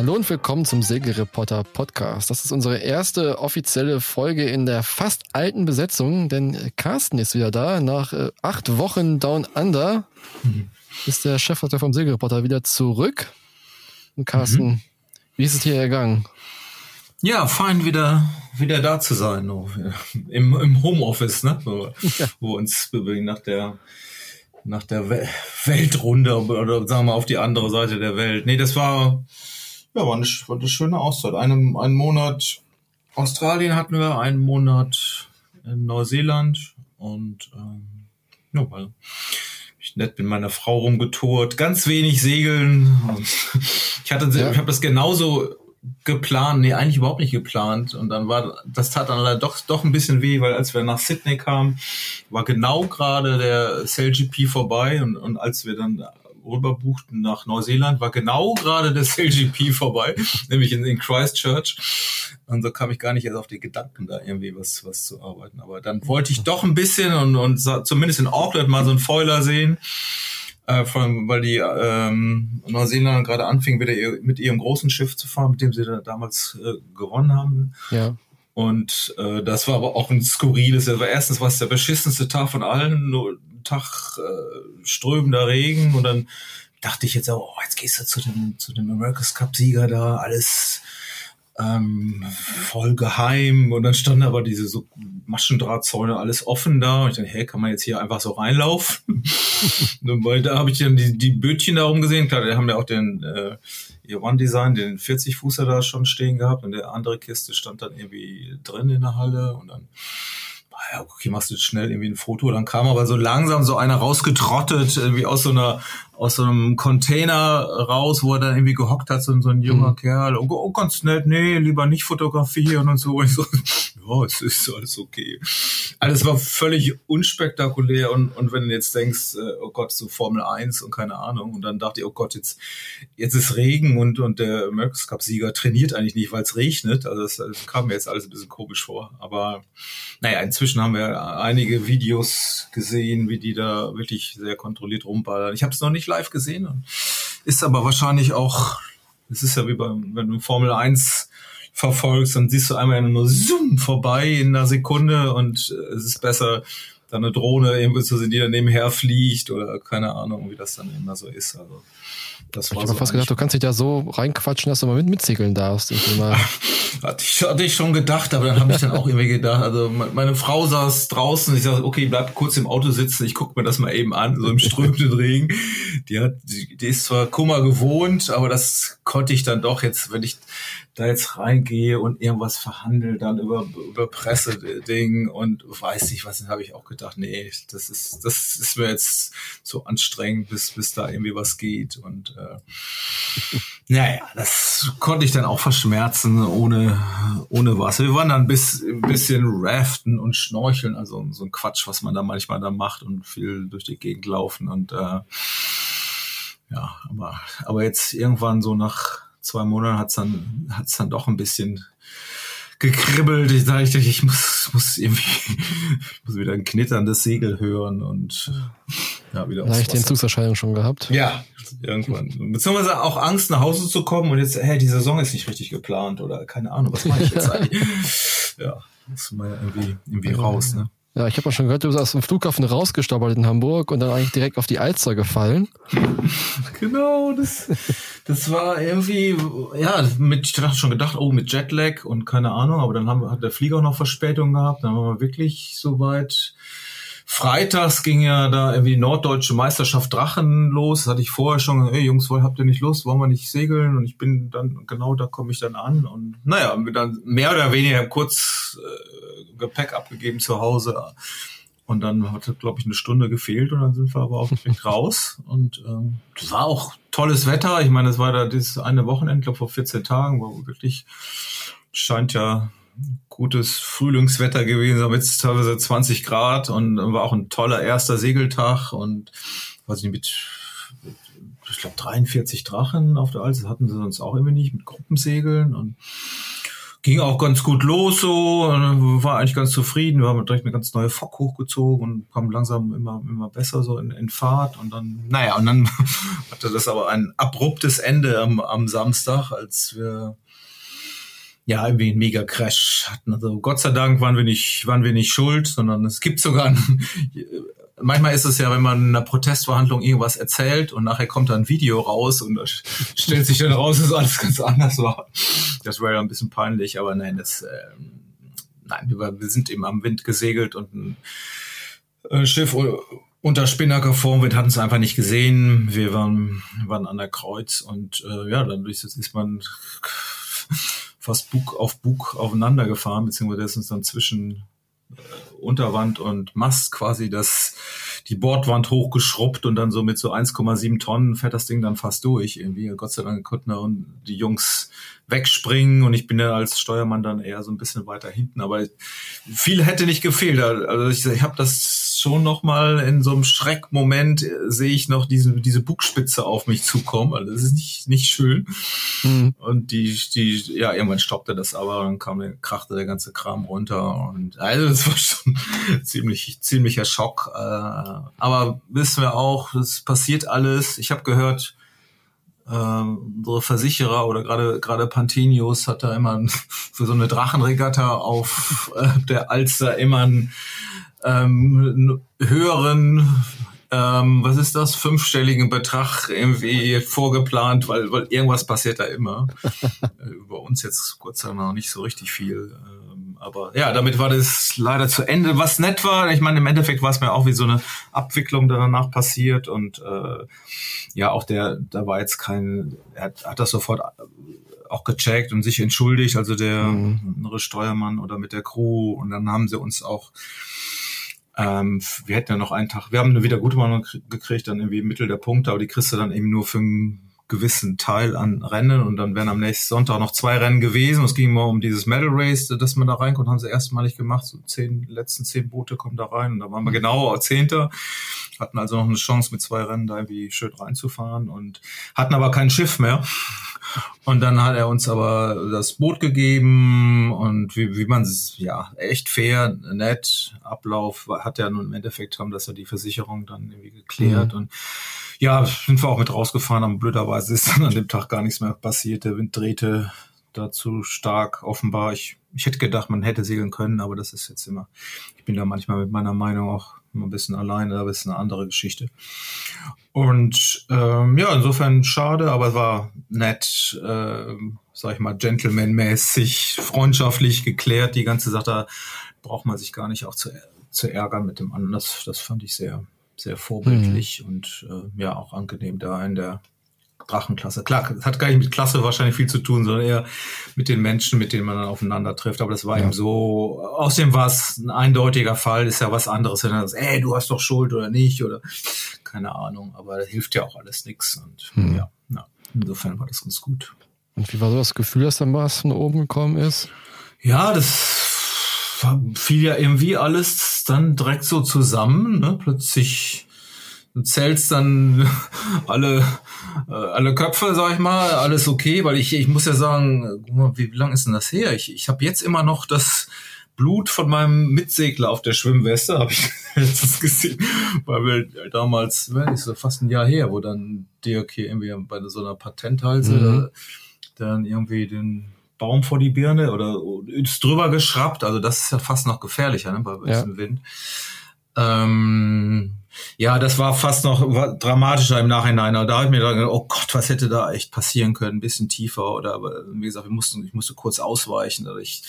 Hallo und willkommen zum Segelreporter Podcast. Das ist unsere erste offizielle Folge in der fast alten Besetzung, denn Carsten ist wieder da. Nach äh, acht Wochen Down Under mhm. ist der Chefredakteur vom Segelreporter wieder zurück. Und Carsten, mhm. wie ist es dir ergangen? Ja, fein wieder wieder da zu sein, no. im, im Homeoffice, ne? So, ja. wo uns bewegen nach der nach der Weltrunde oder sagen wir auf die andere Seite der Welt. Nee, das war ja war eine, war eine schöne Auszeit. Einen, einen Monat Australien hatten wir, einen Monat in Neuseeland und ähm, ja, weil ich nett mit meiner Frau rumgetourt, ganz wenig segeln. Ich hatte, ja. ich habe das genauso geplant, nee, eigentlich überhaupt nicht geplant. Und dann war, das tat dann doch, doch ein bisschen weh, weil als wir nach Sydney kamen, war genau gerade der CLGP vorbei und, und als wir dann rüber buchten nach Neuseeland, war genau gerade das LGP vorbei, nämlich in, in, Christchurch. Und so kam ich gar nicht erst auf die Gedanken, da irgendwie was, was zu arbeiten. Aber dann wollte ich doch ein bisschen und, und zumindest in Auckland mal so einen Foiler sehen. Äh, vor weil die ähm, Neuseeländer gerade anfingen, wieder ihr, mit ihrem großen Schiff zu fahren, mit dem sie da damals äh, gewonnen haben. Ja. Und äh, das war aber auch ein skurriles. Das war erstens was der beschissenste Tag von allen, nur Tag äh, strömender Regen und dann dachte ich jetzt auch, oh, jetzt gehst du zu dem zu dem America's Cup Sieger da, alles ähm, voll geheim. Und dann standen aber diese so Maschendrahtzäune alles offen da. Und ich dachte, hey, kann man jetzt hier einfach so reinlaufen? Weil da habe ich dann die, die Bötchen da rumgesehen, klar, die haben ja auch den äh, ihr One-Design, den 40-Fußer da schon stehen gehabt. Und der andere Kiste stand dann irgendwie drin in der Halle. Und dann ja, okay, machst du jetzt schnell irgendwie ein Foto. Dann kam aber so langsam so einer rausgetrottet, irgendwie aus so einer, aus so einem Container raus, wo er dann irgendwie gehockt hat, so, so ein junger mhm. Kerl. Oh, oh, ganz nett, nee, lieber nicht fotografieren und so. Und ich so, ja, es ist alles okay. Alles war völlig unspektakulär und, und wenn du jetzt denkst, äh, oh Gott, so Formel 1 und keine Ahnung, und dann dachte ich, oh Gott, jetzt, jetzt ist Regen und, und der America's Cup Sieger trainiert eigentlich nicht, weil es regnet. Also das, das kam mir jetzt alles ein bisschen komisch vor. Aber naja, inzwischen haben wir einige Videos gesehen, wie die da wirklich sehr kontrolliert rumballern. Ich habe es noch nicht live gesehen, ist aber wahrscheinlich auch, es ist ja wie beim, wenn du Formel 1 verfolgst, dann siehst du einmal nur zoom vorbei in einer Sekunde und äh, es ist besser, da eine Drohne irgendwo zu sehen, die dann nebenher fliegt oder keine Ahnung, wie das dann immer so ist. Also das war ich habe so fast gedacht, du kannst dich da so reinquatschen, dass du mal mit mitsegeln darfst. hatte, ich, hatte ich schon gedacht, aber dann habe ich dann auch irgendwie gedacht, also meine Frau saß draußen, ich sage, okay, bleib kurz im Auto sitzen, ich gucke mir das mal eben an, so im strömenden Regen. Die hat, die, die ist zwar Kummer gewohnt, aber das konnte ich dann doch jetzt, wenn ich da jetzt reingehe und irgendwas verhandle, dann über, über Presse-Ding und weiß nicht was, dann habe ich auch gedacht, nee, das ist, das ist mir jetzt so anstrengend, bis, bis da irgendwie was geht. Und äh, naja, das konnte ich dann auch verschmerzen, ohne, ohne was. Wir waren dann bis, ein bisschen raften und schnorcheln, also so ein Quatsch, was man da manchmal da macht und viel durch die Gegend laufen und äh, ja, aber, aber jetzt irgendwann so nach zwei Monaten hat's dann, hat's dann doch ein bisschen gekribbelt. Ich dachte, ich muss, muss irgendwie, ich muss wieder ein knitterndes Segel hören und ja, wieder aufs Leicht Entzugserscheinung schon gehabt. Ja, irgendwann. Beziehungsweise auch Angst, nach Hause zu kommen und jetzt, hey, die Saison ist nicht richtig geplant oder keine Ahnung, was mache ich jetzt eigentlich? ja, muss man ja irgendwie, irgendwie raus, ne? Ja, ich habe auch schon gehört, du bist aus dem Flughafen rausgestaubert in Hamburg und dann eigentlich direkt auf die Alster gefallen. genau, das, das war irgendwie, ja, mit, ich dachte schon gedacht, oh, mit Jetlag und keine Ahnung, aber dann haben, hat der Flieger noch Verspätung gehabt, dann waren wir wirklich so weit. Freitags ging ja da irgendwie Norddeutsche Meisterschaft Drachen los. Das hatte ich vorher schon, hey Jungs, habt ihr nicht Lust? Wollen wir nicht segeln? Und ich bin dann, genau da komme ich dann an. Und naja, haben wir dann mehr oder weniger kurz äh, Gepäck abgegeben zu Hause. Und dann hat, glaube ich, eine Stunde gefehlt und dann sind wir aber auch direkt raus. Und ähm, das war auch tolles Wetter. Ich meine, es war da dieses eine Wochenende, glaube vor 14 Tagen, war wirklich, scheint ja gutes Frühlingswetter gewesen, mit teilweise 20 Grad und war auch ein toller erster Segeltag und weiß nicht, mit ich glaube 43 Drachen auf der Alze, hatten sie sonst auch irgendwie nicht, mit Gruppensegeln und ging auch ganz gut los so, war eigentlich ganz zufrieden. Wir haben direkt eine ganz neue Fock hochgezogen und kamen langsam immer, immer besser so in, in Fahrt. Und dann, naja, und dann hatte das aber ein abruptes Ende am, am Samstag, als wir ja, irgendwie einen Mega-Crash hatten. Also Gott sei Dank waren wir nicht, waren wir nicht schuld, sondern es gibt sogar ein, manchmal ist es ja, wenn man in einer Protestverhandlung irgendwas erzählt und nachher kommt da ein Video raus und das stellt sich dann raus, dass alles ganz anders war. Das wäre ja ein bisschen peinlich, aber nein, das, äh, nein, wir, wir sind eben am Wind gesegelt und ein, ein Schiff unter Spinnaker Vorwind hatten es einfach nicht gesehen. Wir waren, waren an der Kreuz und äh, ja, dadurch ist man fast Bug auf Bug aufeinander gefahren, beziehungsweise ist uns dann zwischen äh, Unterwand und Mast quasi das, die Bordwand hochgeschrubbt und dann so mit so 1,7 Tonnen fährt das Ding dann fast durch irgendwie. Gott sei Dank konnten die Jungs wegspringen und ich bin ja als Steuermann dann eher so ein bisschen weiter hinten, aber viel hätte nicht gefehlt. Also ich, ich habe das schon noch mal in so einem Schreckmoment äh, sehe ich noch diese diese Bugspitze auf mich zukommen. Also das ist nicht nicht schön. Mhm. Und die die ja irgendwann stoppte das, aber dann kam der krachte der ganze Kram runter und also das war schon ziemlich ziemlicher Schock. Äh, aber wissen wir auch, das passiert alles. Ich habe gehört ähm, unsere Versicherer oder gerade gerade Pantinius hat da immer für so eine Drachenregatta auf äh, der Alster immer ein ähm, höheren ähm, was ist das, fünfstelligen Betrag irgendwie vorgeplant, weil, weil irgendwas passiert da immer. Über äh, uns jetzt Gott sei Dank noch nicht so richtig viel. Ähm, aber ja, damit war das leider zu Ende. Was nett war, ich meine, im Endeffekt war es mir auch wie so eine Abwicklung danach passiert und äh, ja, auch der, da war jetzt kein, er hat, hat das sofort auch gecheckt und sich entschuldigt, also der mhm. andere Steuermann oder mit der Crew und dann haben sie uns auch ähm, wir hätten ja noch einen Tag, wir haben eine Wiedergutmachung gekriegt, dann irgendwie Mittel der Punkte, aber die kriegst du dann eben nur für einen gewissen Teil an Rennen und dann wären am nächsten Sonntag noch zwei Rennen gewesen. Es ging mal um dieses Medal Race, dass man da reinkommt, haben sie erstmalig gemacht. So zehn, letzten zehn Boote kommen da rein und da waren wir genau Zehnter. Hatten also noch eine Chance mit zwei Rennen da irgendwie schön reinzufahren und hatten aber kein Schiff mehr. Und dann hat er uns aber das Boot gegeben und wie, wie man es, ja, echt fair, nett, Ablauf hat er nun im Endeffekt haben, dass er die Versicherung dann irgendwie geklärt mhm. und ja, sind wir auch mit rausgefahren, aber blöderweise ist dann an dem Tag gar nichts mehr passiert. Der Wind drehte dazu stark, offenbar. Ich, ich hätte gedacht, man hätte segeln können, aber das ist jetzt immer, ich bin da manchmal mit meiner Meinung auch ein bisschen alleine, aber ist eine andere Geschichte. Und ähm, ja, insofern schade, aber es war nett, äh, sag ich mal, gentlemanmäßig, freundschaftlich geklärt. Die ganze Sache da braucht man sich gar nicht auch zu, zu ärgern mit dem anderen. Das, das fand ich sehr, sehr vorbildlich mhm. und äh, ja, auch angenehm da in der Drachenklasse. Klar, es hat gar nicht mit Klasse wahrscheinlich viel zu tun, sondern eher mit den Menschen, mit denen man dann aufeinander trifft. Aber das war ja. eben so. Außerdem war es ein eindeutiger Fall, ist ja was anderes, wenn er sagt, ey, du hast doch Schuld oder nicht oder keine Ahnung. Aber da hilft ja auch alles nichts. Und hm. ja, ja, insofern war das ganz gut. Und wie war so das Gefühl, dass dann was von oben gekommen ist? Ja, das fiel ja irgendwie alles dann direkt so zusammen. Ne? Plötzlich du zählst dann alle, äh, alle Köpfe, sag ich mal, alles okay, weil ich, ich muss ja sagen, guck mal, wie, wie lang ist denn das her? Ich, ich habe jetzt immer noch das Blut von meinem Mitsegler auf der Schwimmweste, habe ich letztens gesehen, weil wir damals, ist so fast ein Jahr her, wo dann Dirk hier irgendwie bei so einer Patenthalse mhm. dann irgendwie den Baum vor die Birne oder ist drüber geschraubt, also das ist ja fast noch gefährlicher ne, bei diesem ja. Wind. Ähm, ja, das war fast noch dramatischer im Nachhinein. Da habe ich mir gedacht, oh Gott, was hätte da echt passieren können? Ein bisschen tiefer oder, wie gesagt, wir mussten, ich musste kurz ausweichen oder ich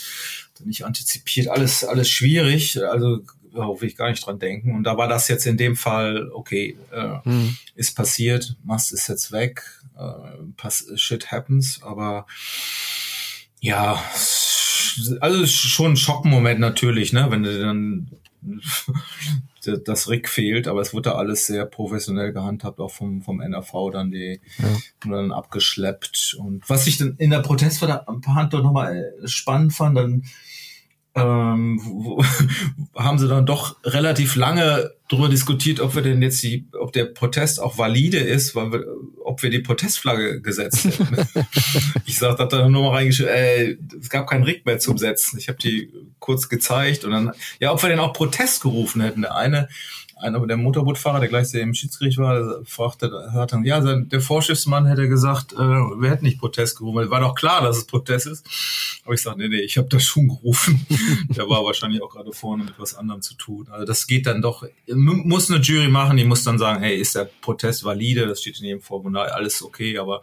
nicht antizipiert. Alles, alles schwierig. Also will ich gar nicht dran denken. Und da war das jetzt in dem Fall, okay, äh, hm. ist passiert, Mast ist jetzt weg, äh, pass, shit happens, aber ja, also schon ein Schockmoment natürlich, ne, wenn du dann das Rig fehlt, aber es wurde da alles sehr professionell gehandhabt, auch vom, vom NRV dann die ja. dann abgeschleppt. Und was ich dann in der Protestverhandlung nochmal äh, spannend fand, dann ähm, wo, haben sie dann doch relativ lange darüber diskutiert, ob wir denn jetzt die, ob der Protest auch valide ist, weil wir, ob wir die Protestflagge gesetzt hätten. ich sag, da nur mal reingeschrieben, äh, es gab keinen Rick mehr zum Setzen. Ich habe die kurz gezeigt und dann, ja, ob wir denn auch Protest gerufen hätten. Der eine einer der Motorbootfahrer, der gleich im Schiedsgericht war, fragte, hört dann, ja, der Vorschiffsmann hätte gesagt, äh, wir hätten nicht Protest gerufen. War doch klar, dass es Protest ist. Aber ich sage, nee, nee, ich habe das schon gerufen. der war wahrscheinlich auch gerade vorne mit was anderem zu tun. Also das geht dann doch, muss eine Jury machen, die muss dann sagen, hey, ist der Protest valide? Das steht in jedem Formular, alles okay, aber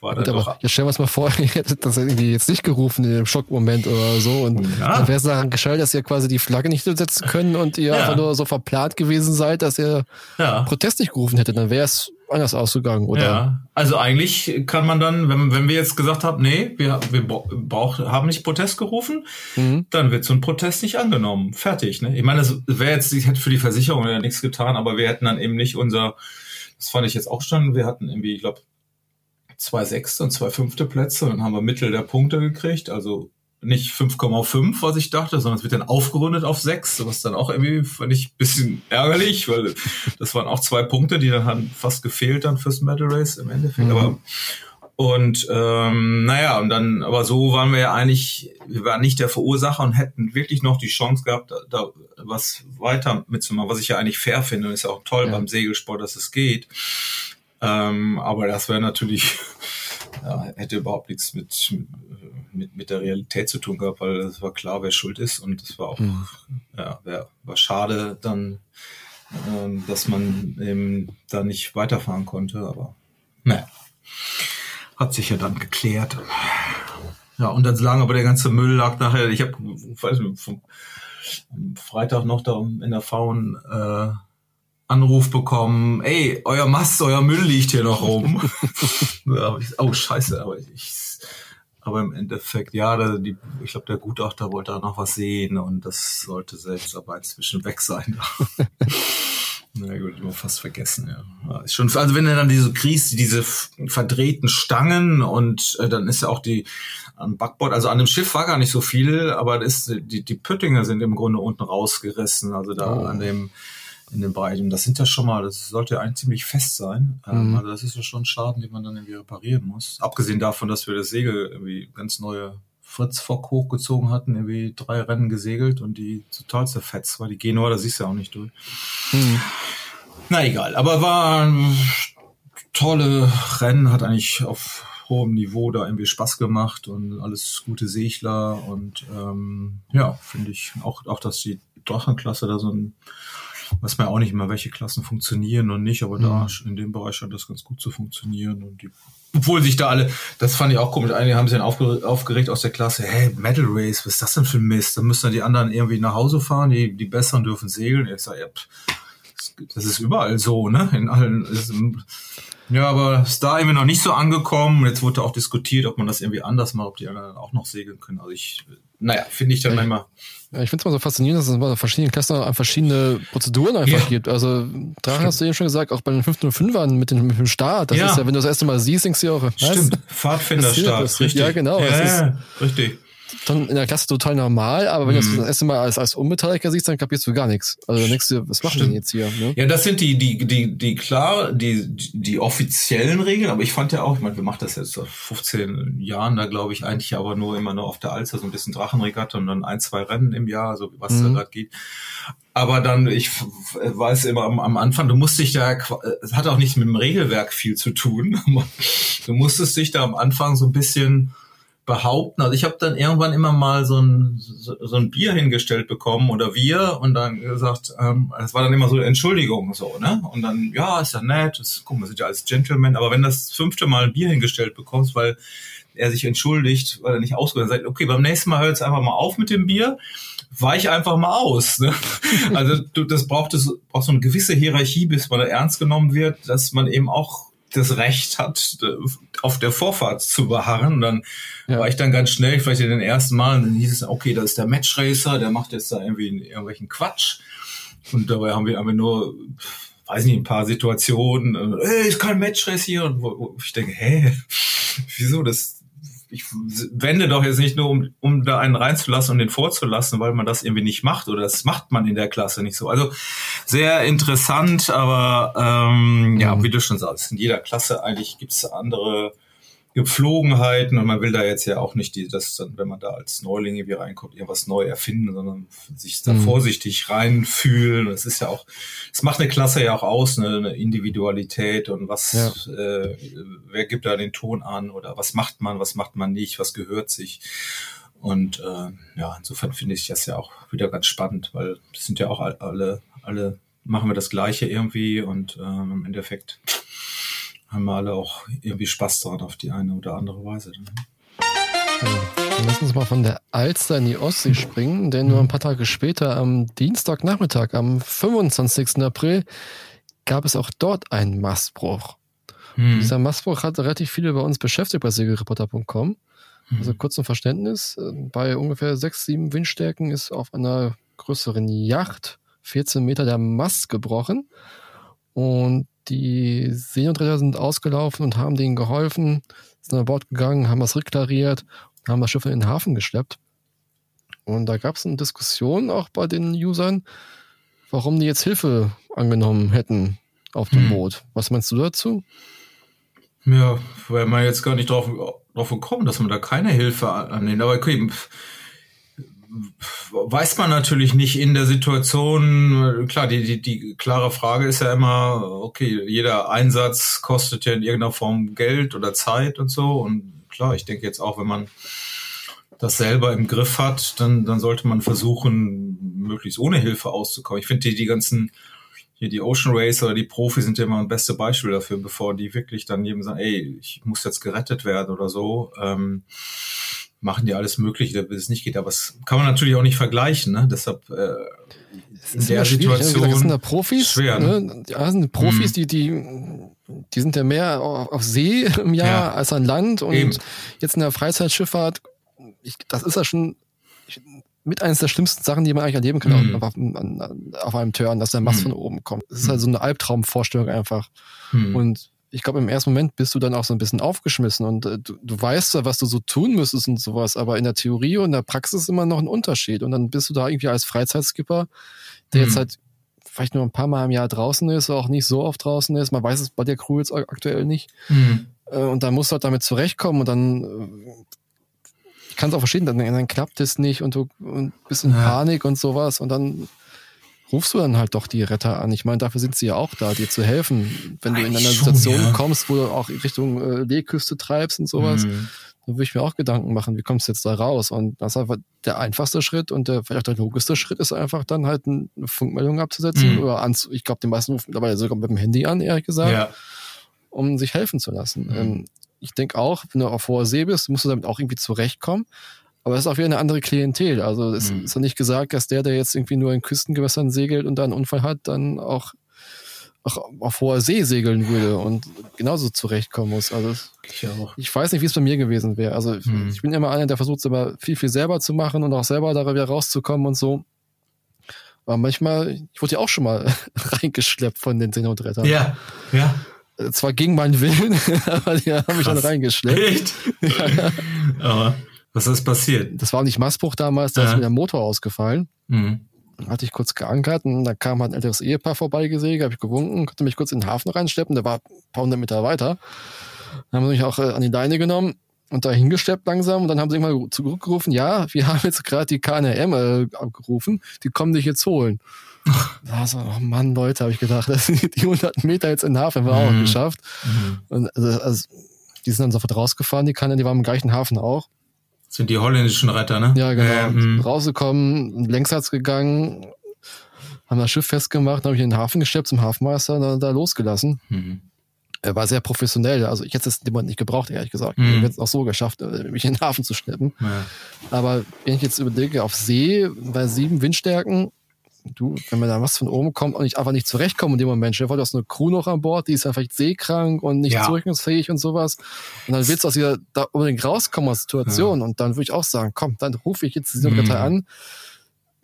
war dann Gut, doch. Jetzt stellen wir uns mal vor, ihr hättet das irgendwie jetzt nicht gerufen in dem Schockmoment oder so und ja. dann wäre es daran gescheitert, dass ihr quasi die Flagge nicht setzen können und ihr ja. einfach nur so verplant gewesen gewesen seid, dass ihr ja. Protest nicht gerufen hättet, dann wäre es anders ausgegangen, oder? Ja, also eigentlich kann man dann, wenn, wenn wir jetzt gesagt haben, nee, wir, wir brauch, haben nicht Protest gerufen, mhm. dann wird so ein Protest nicht angenommen. Fertig, ne? Ich meine, das wäre jetzt, ich hätte für die Versicherung ja nichts getan, aber wir hätten dann eben nicht unser, das fand ich jetzt auch schon, wir hatten irgendwie, ich glaube, zwei sechste und zwei fünfte Plätze und dann haben wir Mittel der Punkte gekriegt, also nicht 5,5, was ich dachte, sondern es wird dann aufgerundet auf 6, was dann auch irgendwie fand ich ein bisschen ärgerlich, weil das waren auch zwei Punkte, die dann haben fast gefehlt dann fürs Medal Race im Endeffekt. Mhm. Aber und ähm, naja, und dann, aber so waren wir ja eigentlich, wir waren nicht der Verursacher und hätten wirklich noch die Chance gehabt, da, da was weiter mitzumachen, was ich ja eigentlich fair finde und ist ja auch toll ja. beim Segelsport, dass es geht. Ähm, aber das wäre natürlich, ja, hätte überhaupt nichts mit, mit, mit der Realität zu tun gehabt, weil es war klar, wer schuld ist und es war auch, mhm. ja, wär, war schade dann, ähm, dass man eben da nicht weiterfahren konnte, aber naja, hat sich ja dann geklärt. Ja, und dann lang aber der ganze Müll lag nachher, ich habe weiß nicht, vom, am Freitag noch da in der Faun äh, Anruf bekommen, ey, euer Mast, euer Müll liegt hier noch rum. oh, scheiße, aber ich aber im Endeffekt, ja, da, die, ich glaube, der Gutachter wollte da noch was sehen und das sollte selbst aber inzwischen weg sein. Na gut, immer fast vergessen, ja. Ist schon, also wenn er dann diese kriegst, diese verdrehten Stangen und äh, dann ist ja auch die am Backbord, also an dem Schiff war gar nicht so viel, aber ist, die, die Püttinger sind im Grunde unten rausgerissen, also da oh. an dem in den Bereich. Und das sind ja schon mal, das sollte eigentlich ziemlich fest sein. Ähm, mhm. Also das ist ja schon ein Schaden, den man dann irgendwie reparieren muss. Abgesehen davon, dass wir das Segel irgendwie ganz neue Fritz Fock hochgezogen hatten, irgendwie drei Rennen gesegelt und die total zerfetzt war. Die Genua, da siehst du ja auch nicht durch. Mhm. Na egal, aber war ein tolle Rennen, hat eigentlich auf hohem Niveau da irgendwie Spaß gemacht und alles gute Segler und ähm, ja, finde ich auch, auch, dass die Drachenklasse da so ein weiß man auch nicht immer, welche Klassen funktionieren und nicht, aber mhm. da in dem Bereich scheint das ganz gut zu funktionieren und die obwohl sich da alle, das fand ich auch komisch, einige haben sich dann aufgeregt aus der Klasse, hey, Metal Race, was ist das denn für ein Mist? Dann müssen dann die anderen irgendwie nach Hause fahren, die, die Besseren dürfen segeln. Ich sage, ja, das ist überall so, ne? In allen, ist, ja, aber ist da irgendwie noch nicht so angekommen. Jetzt wurde auch diskutiert, ob man das irgendwie anders macht, ob die anderen auch noch segeln können. Also ich, naja, finde ich dann ja, manchmal ja, ich finde es mal so faszinierend, dass es bei verschiedenen Klassen verschiedene Prozeduren einfach ja. gibt. Also, Drachen hast du eben schon gesagt, auch bei den 505ern mit dem, mit dem Start. Das ja. ist ja, wenn du das erste Mal siehst, denkst du ja auch, was? Stimmt, Pfadfinderstart, richtig. Ja, genau. Ja, richtig dann in der Klasse total normal, aber wenn mhm. du das das erste Mal als, als Unbeteiligter siehst, dann kapierst du gar nichts. Also dann denkst du, was machen Stimmt. die jetzt hier? Ne? Ja, das sind die, die, die, die klar, die, die offiziellen Regeln, aber ich fand ja auch, ich meine, wir machen das jetzt seit 15 Jahren, da glaube ich eigentlich aber nur immer nur auf der Alster, so ein bisschen Drachenregatta und dann ein, zwei Rennen im Jahr, so was mhm. da gerade geht. Aber dann, ich weiß immer am, am Anfang, du musst dich da, es hat auch nichts mit dem Regelwerk viel zu tun. Du musstest dich da am Anfang so ein bisschen behaupten. Also ich habe dann irgendwann immer mal so ein, so, so, ein Bier hingestellt bekommen oder wir und dann gesagt, ähm, das war dann immer so Entschuldigung so, ne? Und dann, ja, ist ja nett, das, guck, wir sind ja als Gentleman, aber wenn das fünfte Mal ein Bier hingestellt bekommst, weil er sich entschuldigt, weil er nicht ausgehört sagt, okay, beim nächsten Mal hört es einfach mal auf mit dem Bier, weich einfach mal aus. Ne? Also du, das braucht es braucht so eine gewisse Hierarchie, bis man da ernst genommen wird, dass man eben auch das Recht hat, auf der Vorfahrt zu beharren. Und dann ja. war ich dann ganz schnell, vielleicht in den ersten Mal, und dann hieß es, okay, da ist der Matchracer, der macht jetzt da irgendwie irgendwelchen Quatsch. Und dabei haben wir, wir nur, weiß nicht, ein paar Situationen, hey, ist kein Matchrace hier. Und wo, wo ich denke, hä, wieso, das ich wende doch jetzt nicht nur, um, um da einen reinzulassen und den vorzulassen, weil man das irgendwie nicht macht oder das macht man in der Klasse nicht so. Also sehr interessant, aber ähm, ja, mhm. wie du schon sagst, in jeder Klasse eigentlich gibt's andere Gepflogenheiten und man will da jetzt ja auch nicht, die, das dann, wenn man da als Neuling irgendwie reinkommt, irgendwas neu erfinden, sondern sich da mhm. vorsichtig reinfühlen. Das ist ja auch, es macht eine Klasse ja auch aus, eine, eine Individualität und was, ja. äh, wer gibt da den Ton an oder was macht man, was macht man nicht, was gehört sich. Und äh, ja, insofern finde ich das ja auch wieder ganz spannend, weil das sind ja auch alle, alle machen wir das Gleiche irgendwie und ähm, im Endeffekt haben wir alle auch irgendwie Spaß daran auf die eine oder andere Weise. Ja, dann lass uns mal von der Alster in die Ostsee springen, denn nur ein paar Tage später, am Dienstagnachmittag, am 25. April, gab es auch dort einen Mastbruch. Hm. Dieser Mastbruch hat relativ viele bei uns beschäftigt bei segelreporter.com. Also kurz zum Verständnis, äh, bei ungefähr sechs, sieben Windstärken ist auf einer größeren Yacht 14 Meter der Mast gebrochen und die Seenotretter sind ausgelaufen und haben denen geholfen, sind an Bord gegangen, haben das reklariert haben das Schiff in den Hafen geschleppt. Und da gab es eine Diskussion auch bei den Usern, warum die jetzt Hilfe angenommen hätten auf dem hm. Boot. Was meinst du dazu? Ja, weil man jetzt gar nicht drauf, drauf gekommen, dass man da keine Hilfe annimmt. Aber okay, weiß man natürlich nicht in der Situation. Klar, die, die, die klare Frage ist ja immer, okay, jeder Einsatz kostet ja in irgendeiner Form Geld oder Zeit und so. Und klar, ich denke jetzt auch, wenn man das selber im Griff hat, dann, dann sollte man versuchen, möglichst ohne Hilfe auszukommen. Ich finde die, die ganzen, hier die Ocean Racer oder die Profis sind ja immer ein beste Beispiel dafür, bevor die wirklich dann jedem sagen, ey, ich muss jetzt gerettet werden oder so. Ähm, machen die alles Mögliche, bis es nicht geht. Aber das kann man natürlich auch nicht vergleichen. Ne? Deshalb äh, in der Situation. Das sind da Profis. Schwer, ne? ne? Ja, sind Profis, mhm. die, die, die sind ja mehr auf See im Jahr ja. als an Land. Und Eben. jetzt in der Freizeitschifffahrt, ich, das ist ja schon ich, mit eines der schlimmsten Sachen, die man eigentlich erleben kann mhm. auf, auf, auf, einem Turn, dass der Mast mhm. von oben kommt. Das ist halt so eine Albtraumvorstellung einfach. Mhm. Und ich glaube, im ersten Moment bist du dann auch so ein bisschen aufgeschmissen und äh, du, du weißt ja, was du so tun müsstest und sowas, aber in der Theorie und in der Praxis ist immer noch ein Unterschied. Und dann bist du da irgendwie als Freizeitskipper, der mhm. jetzt halt vielleicht nur ein paar Mal im Jahr draußen ist, auch nicht so oft draußen ist. Man weiß es bei der Crew jetzt aktuell nicht. Mhm. Äh, und dann musst du halt damit zurechtkommen und dann äh, ich kann es auch verstehen, dann, dann klappt es nicht und du und bist in ja. Panik und sowas und dann rufst du dann halt doch die Retter an. Ich meine, dafür sind sie ja auch da, dir zu helfen. Wenn du in einer Situation ja. kommst, wo du auch Richtung äh, Leeküste treibst und sowas, mhm. dann würde ich mir auch Gedanken machen, wie kommst du jetzt da raus? Und das ist einfach der einfachste Schritt und der vielleicht auch der logischste Schritt ist einfach dann halt eine Funkmeldung abzusetzen mhm. oder an, ich glaube, die meisten rufen dabei sogar mit dem Handy an, ehrlich gesagt, ja. um sich helfen zu lassen. Mhm. Ähm, ich denke auch, wenn du auf hoher See bist, musst du damit auch irgendwie zurechtkommen. Aber es ist auch wieder eine andere Klientel. Also es mhm. ist ja nicht gesagt, dass der, der jetzt irgendwie nur in Küstengewässern segelt und da einen Unfall hat, dann auch, auch auf hoher See segeln würde und genauso zurechtkommen muss. Also ich, ich weiß nicht, wie es bei mir gewesen wäre. Also mhm. ich bin immer einer, der versucht, immer viel, viel selber zu machen und auch selber da wieder rauszukommen und so. Aber manchmal, ich wurde ja auch schon mal reingeschleppt von den Seenotrettern. Ja, ja. Zwar gegen meinen Willen, aber die haben mich dann reingeschleppt. Echt? ja. aber was ist passiert? Das war nicht Mastbruch damals, da ja. ist mir der Motor ausgefallen. Mhm. Dann hatte ich kurz geankert und da kam halt ein älteres Ehepaar vorbeigesägt, habe ich gewunken, konnte mich kurz in den Hafen reinschleppen, der war ein paar hundert Meter weiter. Dann haben sie mich auch äh, an die Leine genommen und da hingeschleppt langsam und dann haben sie irgendwann zurückgerufen, ja, wir haben jetzt gerade die KNRM äh, abgerufen, die kommen dich jetzt holen. Da so, oh Mann, Leute, habe ich gedacht, das sind die 100 Meter jetzt in den Hafen, haben wir mhm. auch geschafft. Mhm. Und also, also, die sind dann sofort rausgefahren, die KNRM, die waren im gleichen Hafen auch sind die holländischen Retter, ne? Ja, genau. Ähm. Rausgekommen, Längssatz gegangen, haben das Schiff festgemacht, habe ich in den Hafen geschleppt zum Hafenmeister da, da losgelassen. Mhm. Er war sehr professionell, also ich hätte es jemand nicht gebraucht, ehrlich gesagt. Mhm. Ich hätte es auch so geschafft, äh, mich in den Hafen zu schleppen. Ja. Aber wenn ich jetzt überlege, auf See bei sieben Windstärken, du, wenn mir da was von oben kommt und ich einfach nicht zurechtkomme in dem Moment, vor, du hast eine Crew noch an Bord, die ist ja vielleicht seekrank und nicht ja. zurechnungsfähig und sowas. Und dann willst du aus dieser, da unbedingt rauskommen aus Situation. Ja. Und dann würde ich auch sagen, komm, dann rufe ich jetzt diesen mhm. An.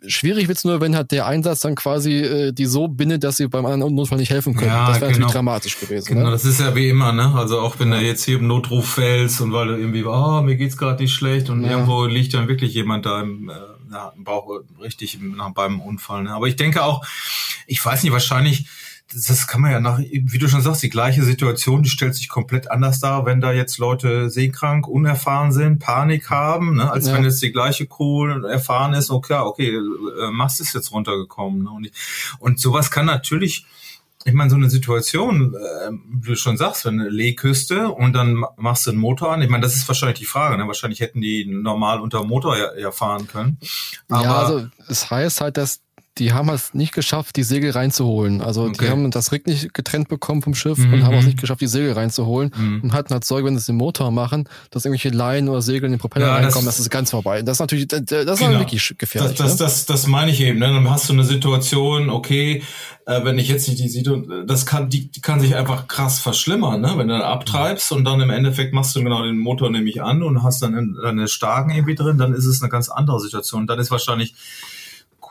schwierig wird's nur, wenn halt der Einsatz dann quasi äh, die so bindet, dass sie beim anderen Notfall nicht helfen können. Ja, das wäre genau. natürlich dramatisch gewesen. Genau, Ne? das ist ja wie immer, ne? Also auch wenn du jetzt hier im Notruf fällst und weil du irgendwie, oh, mir geht's gerade nicht schlecht und Ja. irgendwo liegt dann wirklich jemand da im, äh, ja, im Bauch richtig nach, beim Unfall. Ne? Aber ich denke auch, ich weiß nicht, wahrscheinlich, das, kann man ja nach, wie du schon sagst, die gleiche Situation, die stellt sich komplett anders dar, wenn da jetzt Leute seekrank, unerfahren sind, Panik haben, ne? als Ja. wenn jetzt die gleiche Crew erfahren ist, okay, okay, äh, Mast ist jetzt runtergekommen. Ne? Und, ich, und sowas kann natürlich ich meine, so eine Situation, äh, wie du schon sagst, wenn eine Lehküste und dann ma- machst du einen Motor an. Ich meine, das ist wahrscheinlich die Frage. Ne? Wahrscheinlich hätten die normal unter dem Motor ja, ja fahren können. Aber ja, also es heißt halt, dass die haben es nicht geschafft, die Segel reinzuholen. Also Okay. die haben das Rig nicht getrennt bekommen vom Schiff Mhm. und haben auch nicht geschafft, die Segel reinzuholen Mhm. und hatten halt Sorge, wenn sie es im Motor machen, dass irgendwelche Leinen oder Segel in den Propeller Ja, das- reinkommen, das ist ganz vorbei. Das ist natürlich, das, das ist Genau. wirklich das, gefährlich. das, ne? das, das meine ich eben. Ne? Dann hast du eine Situation, okay, äh, wenn ich jetzt nicht die Situation, das kann, die, die kann sich einfach krass verschlimmern, ne? Wenn du dann abtreibst und dann im Endeffekt machst du genau den Motor nämlich an und hast dann deine Starken irgendwie drin, dann ist es eine ganz andere Situation. Dann ist wahrscheinlich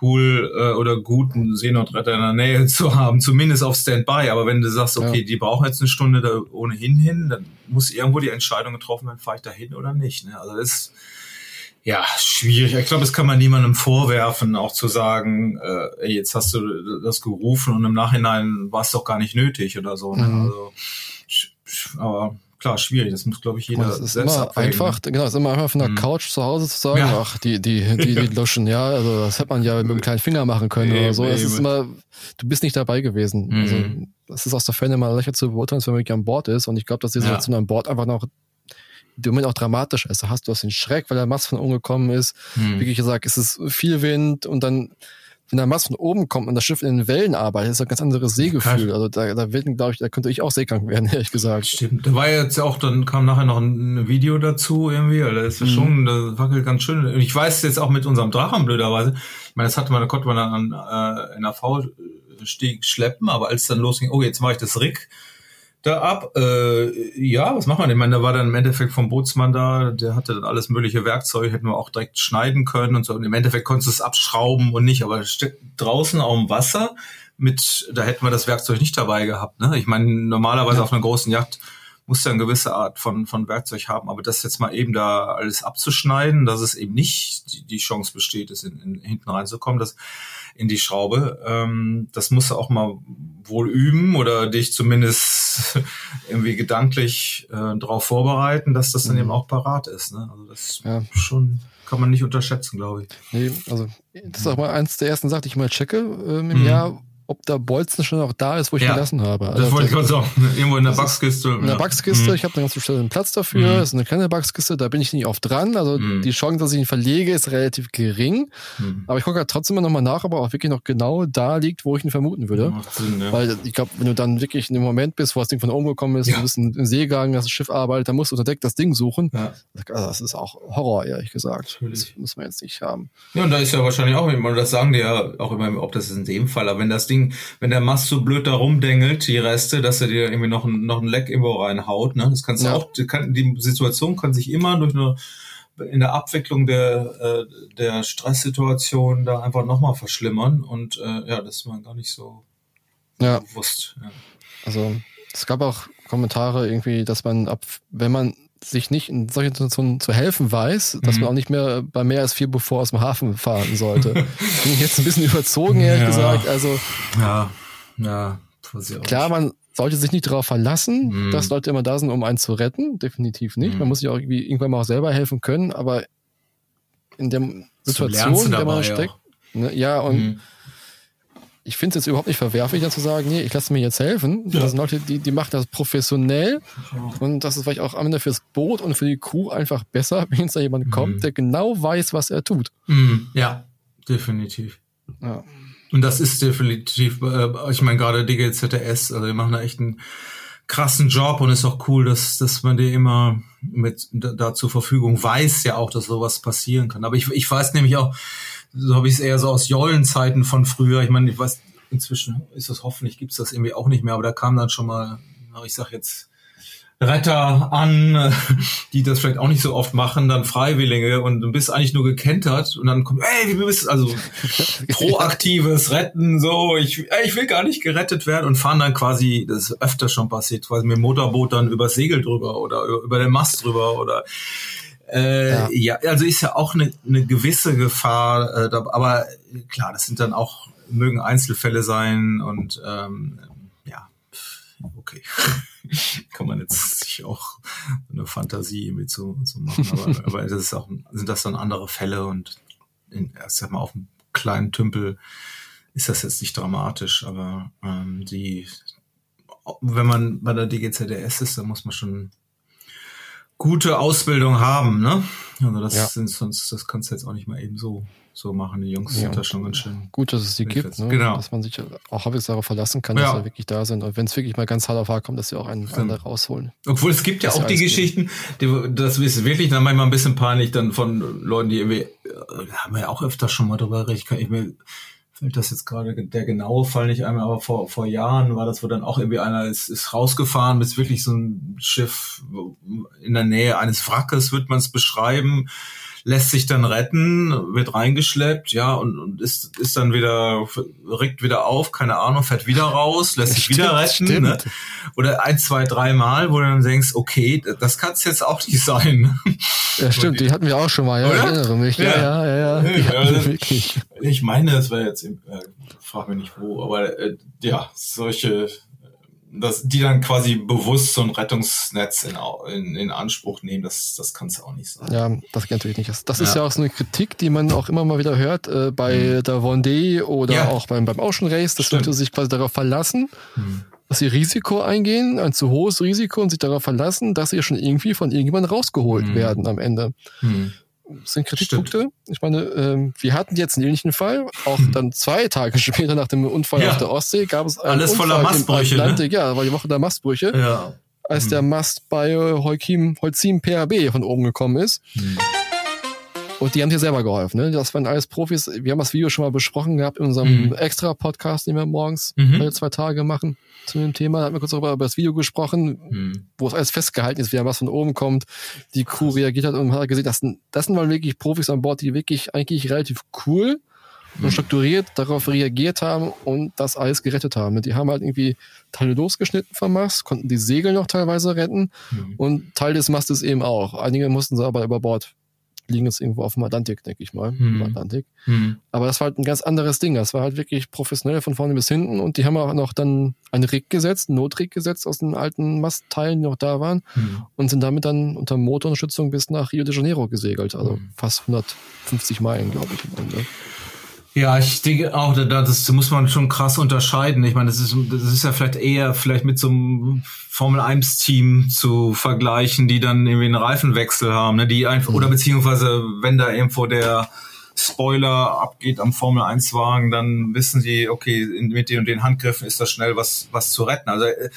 cool äh, oder gut, einen Seenotretter in der Nähe zu haben, zumindest auf Standby. Aber wenn du sagst, okay, Ja. die brauchen jetzt eine Stunde da ohnehin hin, dann muss irgendwo die Entscheidung getroffen werden, fahre ich da hin oder nicht. Ne? Also das ist ja schwierig. Ich glaube, das kann man niemandem vorwerfen, auch zu sagen, äh, ey, jetzt hast du das gerufen und im Nachhinein war es doch gar nicht nötig oder so. Ne? Mhm. Also, aber klar, schwierig. Das muss, glaube ich, jeder es ist selbst immer abwägen, einfach, genau, es ist immer einfach von der Mhm. Couch zu Hause zu sagen, Ja. ach, die, die, die, die löschen, ja, also das hätte man ja mit einem kleinen Finger machen können oder Eben, so. Es ist immer, du bist nicht dabei gewesen. Mhm. Also das ist aus der Ferne mal leichter zu beurteilen, als wenn man wirklich an Bord ist. Und ich glaube, dass die Ja. Situation an Bord einfach noch im Moment auch dramatisch ist. Da hast du hast den Schreck, weil der Mast von oben gekommen ist. Mhm. Wirklich gesagt, es ist viel Wind und dann, wenn der Mast von oben kommt und das Schiff in den Wellen arbeitet, ist das ein ganz anderes Seegefühl. Also da, da wird, glaube ich, da könnte ich auch seekrank werden, ehrlich gesagt. Stimmt. Da war jetzt auch, dann kam nachher noch ein Video dazu irgendwie, da ist ja Mhm. schon, das wackelt ganz schön. Ich weiß jetzt auch mit unserem Drachen blöderweise, ich meine, das hatte man, da konnte man dann an äh, NAV-Steg schleppen, aber als dann losging, oh, jetzt mache ich das Rig da ab, äh, ja, was macht man? Ich meine, da war dann im Endeffekt vom Bootsmann da, der hatte dann alles mögliche Werkzeug, hätten wir auch direkt schneiden können und so. Und im Endeffekt konntest du es abschrauben und nicht, aber es steckt draußen auf dem Wasser mit, da hätten wir das Werkzeug nicht dabei gehabt. Ne? Ich meine, normalerweise Ja. auf einer großen Yacht muss ja eine gewisse Art von, von Werkzeug haben, aber das jetzt mal eben da alles abzuschneiden, dass es eben nicht die, die Chance besteht, es in, in, hinten reinzukommen, das in die Schraube, ähm, das musst du auch mal wohl üben oder dich zumindest irgendwie gedanklich äh, darauf vorbereiten, dass das dann Mhm. eben auch parat ist. Ne? Also das Ja. schon kann man nicht unterschätzen, glaube ich. Nee, also das ist auch mal eins der ersten Sachen, die ich mal checke ähm, im Mhm. Jahr, ob der Bolzen schon noch da ist, wo ich Ja. gelassen habe. Das Also wollte ich gerade sagen. Irgendwo in der das ist Backskiste. in der ja. Backskiste, Mhm. ich habe eine ganz bestimmten Platz dafür, Mhm. das ist eine kleine Backskiste, da bin ich nicht oft dran. Also Mhm. die Chance, dass ich ihn verlege, ist relativ gering. Mhm. Aber ich gucke halt trotzdem immer nochmal nach, ob er auch wirklich noch genau da liegt, wo ich ihn vermuten würde. Macht Sinn, ja. Weil ich glaube, wenn du dann wirklich in dem Moment bist, wo das Ding von oben gekommen ist, Ja. du bist im Seegang, das Schiff arbeitet, dann musst du unter Deck das Ding suchen. ja. Also das ist auch Horror, ehrlich gesagt. Natürlich. Das muss man jetzt nicht haben. Ja, und da ist ja wahrscheinlich auch immer, das sagen die ja auch immer, ob das in dem Fall, aber wenn das Ding, wenn der Mast so blöd da rumdengelt, die Reste, dass er dir irgendwie noch ein, noch ein Leck irgendwo reinhaut, ne, das kannst du Ja. auch, die, kann, die Situation kann sich immer durch eine, in der Abwicklung der, äh, der Stresssituation da einfach nochmal verschlimmern und, äh, ja, das ist man gar nicht so Ja. bewusst. Ja. Also es gab auch Kommentare irgendwie, dass man ab, wenn man sich nicht in solchen Situationen zu helfen weiß, dass Mhm. man auch nicht mehr bei mehr als vier bevor aus dem Hafen fahren sollte. Bin ich jetzt ein bisschen überzogen, ehrlich Ja. gesagt. Also Ja, ja, klar, man sollte sich nicht darauf verlassen, Mhm. dass Leute immer da sind, um einen zu retten. Definitiv nicht. Mhm. Man muss sich auch irgendwie irgendwann mal auch selber helfen können, aber in der Situation, in der man dabei steckt, ne, ja, und Mhm. Ich finde es jetzt überhaupt nicht verwerflich, zu sagen, nee, ich lasse mir jetzt helfen. Ja. Das sind Leute, die, die machen das professionell und das ist vielleicht auch am Ende fürs Boot und für die Crew einfach besser, wenn jetzt da jemand Mhm. kommt, der genau weiß, was er tut. Mhm. Ja, definitiv. Ja. Und das ist definitiv, äh, ich meine gerade DGZS, also die machen da echt einen krassen Job und ist auch cool, dass, dass man die immer mit da, da zur Verfügung weiß ja auch, dass sowas passieren kann. Aber ich, ich weiß nämlich auch, so habe ich es eher so aus Jollenzeiten von früher. Ich meine, ich weiß, inzwischen ist das hoffentlich, gibt's das irgendwie auch nicht mehr, aber da kam dann schon mal, ich sag jetzt, Retter an, die das vielleicht auch nicht so oft machen, dann Freiwillige und du bist eigentlich nur gekentert und dann kommt, ey, wie bist also proaktives Retten, so, ich, ey, ich will gar nicht gerettet werden und fahren dann quasi, das ist öfter schon passiert, quasi mit dem Motorboot dann übers Segel drüber oder über den Mast drüber oder äh, ja. ja. also ist ja auch eine, eine gewisse Gefahr, äh, aber klar, das sind dann auch, mögen Einzelfälle sein und ähm, ja, okay. kann man jetzt sich auch eine Fantasie irgendwie zu, zu machen. Aber, aber das ist auch, sind das dann andere Fälle und in, ich sag mal, auf einem kleinen Tümpel ist das jetzt nicht dramatisch, aber ähm, die, wenn man bei der DGZDS ist, dann muss man schon gute Ausbildung haben, ne? Also das ja. sind sonst, das kannst du jetzt auch nicht mal eben so so machen. Die Jungs ja. sind da schon ganz schön. Gut, dass es die gibt, ne? genau. dass man sich auch halbwegs darauf verlassen kann, ja. dass sie wirklich da sind. Und wenn es wirklich mal ganz hart auf hart kommt, dass sie auch einen, einen da rausholen. Obwohl es gibt ja auch die Geschichten, die, das ist wirklich dann manchmal ein bisschen peinlich dann von Leuten, die irgendwie, da haben wir ja auch öfter schon mal drüber geredet, kann ich mir fällt das jetzt gerade der genaue Fall nicht einmal, aber vor, vor Jahren war das, wo dann auch irgendwie einer ist, ist rausgefahren, ist wirklich so ein Schiff in der Nähe eines Wrackes, wird man es beschreiben lässt sich dann retten, wird reingeschleppt, ja, und, und ist, ist dann wieder, regt wieder auf, keine Ahnung, fährt wieder raus, lässt sich wieder retten. Ne? Oder ein, zwei, drei Mal, wo du dann denkst, okay, das kann es jetzt auch nicht sein. Ja, stimmt, die, die, hatten wir auch schon mal, ja, Oder? erinnere mich. Ja, ja, ja. ja, ja. Also, ich meine, das war jetzt, äh, frag mich nicht wo, aber äh, ja, solche dass die dann quasi bewusst so ein Rettungsnetz in, in, in Anspruch nehmen, das, das kann es auch nicht sein. Ja, das geht natürlich nicht. Das, das ja. ist ja auch so eine Kritik, die man auch immer mal wieder hört äh, bei mhm. der Vendée oder ja. auch beim, beim Ocean Race, dass Stimmt. Leute sich quasi darauf verlassen, mhm. dass sie Risiko eingehen, ein zu hohes Risiko und sich darauf verlassen, dass sie schon irgendwie von irgendjemandem rausgeholt mhm. werden am Ende. Mhm sind Kritikpunkte. Stimmt. Ich meine, ähm, wir hatten jetzt einen ähnlichen Fall. Auch hm. dann zwei Tage später nach dem Unfall ja. auf der Ostsee gab es einen Alles Unfall voller Mastbrüche. Ne? Ja, war die Woche der Mastbrüche. Ja. Als hm. der Mast bei Holcim, Holcim PHB von oben gekommen ist. Hm. Und die haben dir selber geholfen. Ne? Das waren alles Profis. Wir haben das Video schon mal besprochen gehabt in unserem mhm. extra Podcast, den wir morgens mhm. alle zwei Tage machen zu dem Thema. Da hatten wir kurz darüber über das Video gesprochen, mhm. wo es alles festgehalten ist, wie was von oben kommt. Die Crew reagiert hat und hat gesehen, das sind, das sind mal wirklich Profis an Bord, die wirklich eigentlich relativ cool und mhm. strukturiert darauf reagiert haben und das alles gerettet haben. Die haben halt irgendwie Teile losgeschnitten vom Mast, konnten die Segel noch teilweise retten mhm. und Teil des Mastes eben auch. Einige mussten sie aber über Bord liegen jetzt irgendwo auf dem Atlantik, denke ich mal. Hm. Atlantik. Hm. Aber das war halt ein ganz anderes Ding. Das war halt wirklich professionell von vorne bis hinten und die haben auch noch dann einen Rig gesetzt, einen Notrig gesetzt aus den alten Mastteilen, die noch da waren hm. und sind damit dann unter Motorunterstützung bis nach Rio de Janeiro gesegelt. Also hm. fast 150 Meilen, glaube ich, am Ende. Ja, ich denke auch, das muss man schon krass unterscheiden. Ich meine, das ist, das ist ja vielleicht eher vielleicht mit so einem Formel 1 Team zu vergleichen, die dann irgendwie einen Reifenwechsel haben, ne? die einfach, mhm. oder beziehungsweise wenn da irgendwo der Spoiler abgeht am Formel 1 Wagen, dann wissen sie, okay, mit den und den Handgriffen ist das schnell was, was zu retten. Also äh,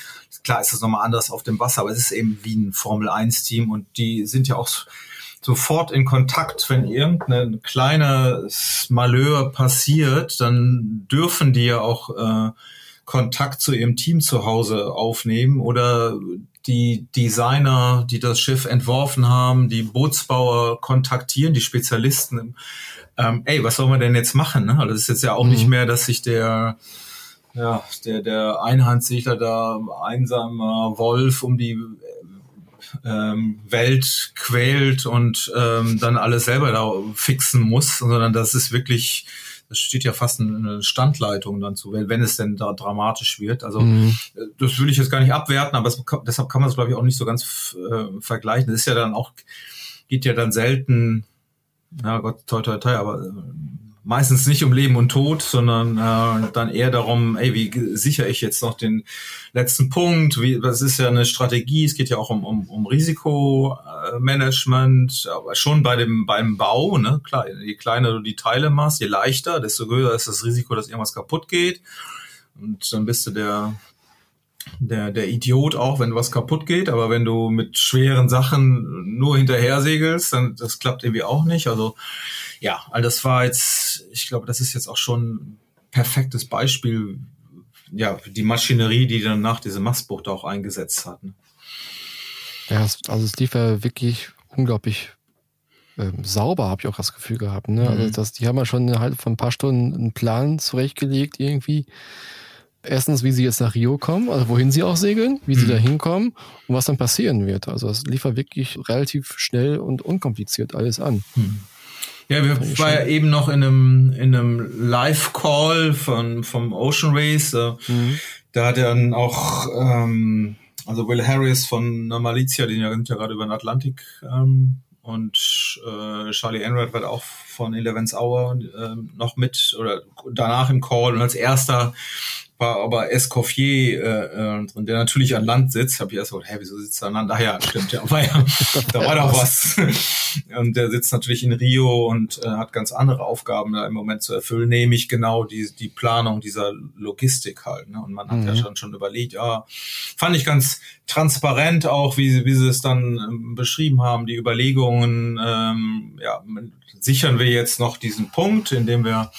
klar ist das nochmal anders auf dem Wasser, aber es ist eben wie ein Formel 1 Team und die sind ja auch sofort in Kontakt, wenn irgendein kleines Malheur passiert, dann dürfen die ja auch äh, Kontakt zu ihrem Team zu Hause aufnehmen oder die Designer, die das Schiff entworfen haben, die Bootsbauer kontaktieren, die Spezialisten. Ähm, ey, was soll man denn jetzt machen? Ne? Also das ist jetzt ja auch mhm. nicht mehr, dass sich der ja, der, der Einhandsegler da einsamer Wolf um die ähm, Welt quält und ähm, dann alles selber da fixen muss, sondern das ist wirklich, das steht ja fast eine Standleitung dann zu, wenn es denn da dramatisch wird. Also mhm. das will ich jetzt gar nicht abwerten, aber es, deshalb kann man es glaube ich auch nicht so ganz äh, vergleichen. Das ist ja dann auch, geht ja dann selten, ja Gott, toi toi toi, aber äh, meistens nicht um Leben und Tod, sondern äh, dann eher darum, ey, wie sichere ich jetzt noch den letzten Punkt? Wie, das ist ja eine Strategie, es geht ja auch um, um, um Risikomanagement, aber schon bei dem beim Bau, ne? Klar, je kleiner du die Teile machst, je leichter, desto höher ist das Risiko, dass irgendwas kaputt geht. Und dann bist du der der, der Idiot auch, wenn was kaputt geht, aber wenn du mit schweren Sachen nur hinterher segelst, dann das klappt irgendwie auch nicht. Also ja, all das war jetzt, ich glaube, das ist jetzt auch schon ein perfektes Beispiel, ja, die Maschinerie, die dann nach diesem Mastbucht auch eingesetzt hat. Ne? Ja, also es lief ja wirklich unglaublich ähm, sauber, habe ich auch das Gefühl gehabt. Ne? Also mhm. Also das, die haben ja schon halt von ein paar Stunden einen Plan zurechtgelegt irgendwie. Erstens, wie sie jetzt nach Rio kommen, also wohin sie auch segeln, wie mhm. sie da hinkommen und was dann passieren wird. Also es lief ja wirklich relativ schnell und unkompliziert alles an. Mhm. Ja, wir waren ja eben noch in einem, in einem Live-Call von, vom Ocean Race. Mhm. Da hat dann auch, ähm, also Will Harris von Malizia, die sind ja gerade über den Atlantik ähm, und äh, Charlie Enright wird auch von Eleven's Hour äh, noch mit oder danach im Call und als erster war aber Escoffier äh, äh, der natürlich an Land sitzt. Habe ich erst gedacht, hä, wieso sitzt er an Land? Ach ja, stimmt, ja, war ja, da war doch was. und der sitzt natürlich in Rio und äh, hat ganz andere Aufgaben da im Moment zu erfüllen, nämlich genau die, die Planung dieser Logistik halt. Ne? Und man hat mhm. ja schon, schon überlegt, ja, fand ich ganz transparent auch, wie, wie sie es dann ähm, beschrieben haben, die Überlegungen, ähm, ja, sichern wir jetzt noch diesen Punkt, indem wir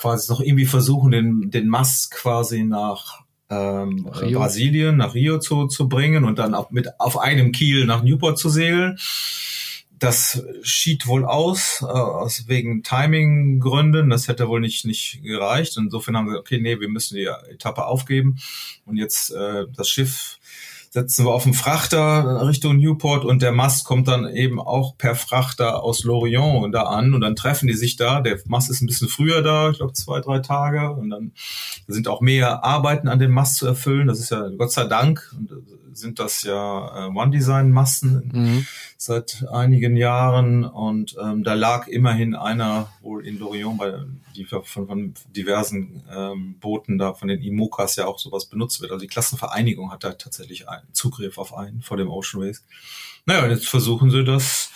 quasi noch irgendwie versuchen, den, den Mast quasi nach ähm, Brasilien, nach Rio zu, zu bringen und dann auch mit auf einem Kiel nach Newport zu segeln. Das schied wohl aus, äh, aus wegen Timing-Gründen. Das hätte wohl nicht, nicht gereicht. Insofern haben wir gesagt, okay, nee, wir müssen die Etappe aufgeben und jetzt äh, das Schiff setzen wir auf den Frachter Richtung Newport und der Mast kommt dann eben auch per Frachter aus Lorient da an und dann treffen die sich da. Der Mast ist ein bisschen früher da, ich glaube zwei, drei Tage und dann sind auch mehr Arbeiten an dem Mast zu erfüllen. Das ist ja Gott sei Dank und sind das ja äh, One-Design-Masten mhm. Seit einigen Jahren und ähm, da lag immerhin einer wohl in Lorient, bei die von, von diversen ähm, Booten da von den IMOCAs ja auch sowas benutzt wird. Also die Klassenvereinigung hat da tatsächlich einen Zugriff auf einen vor dem Ocean Race. Naja, jetzt versuchen sie das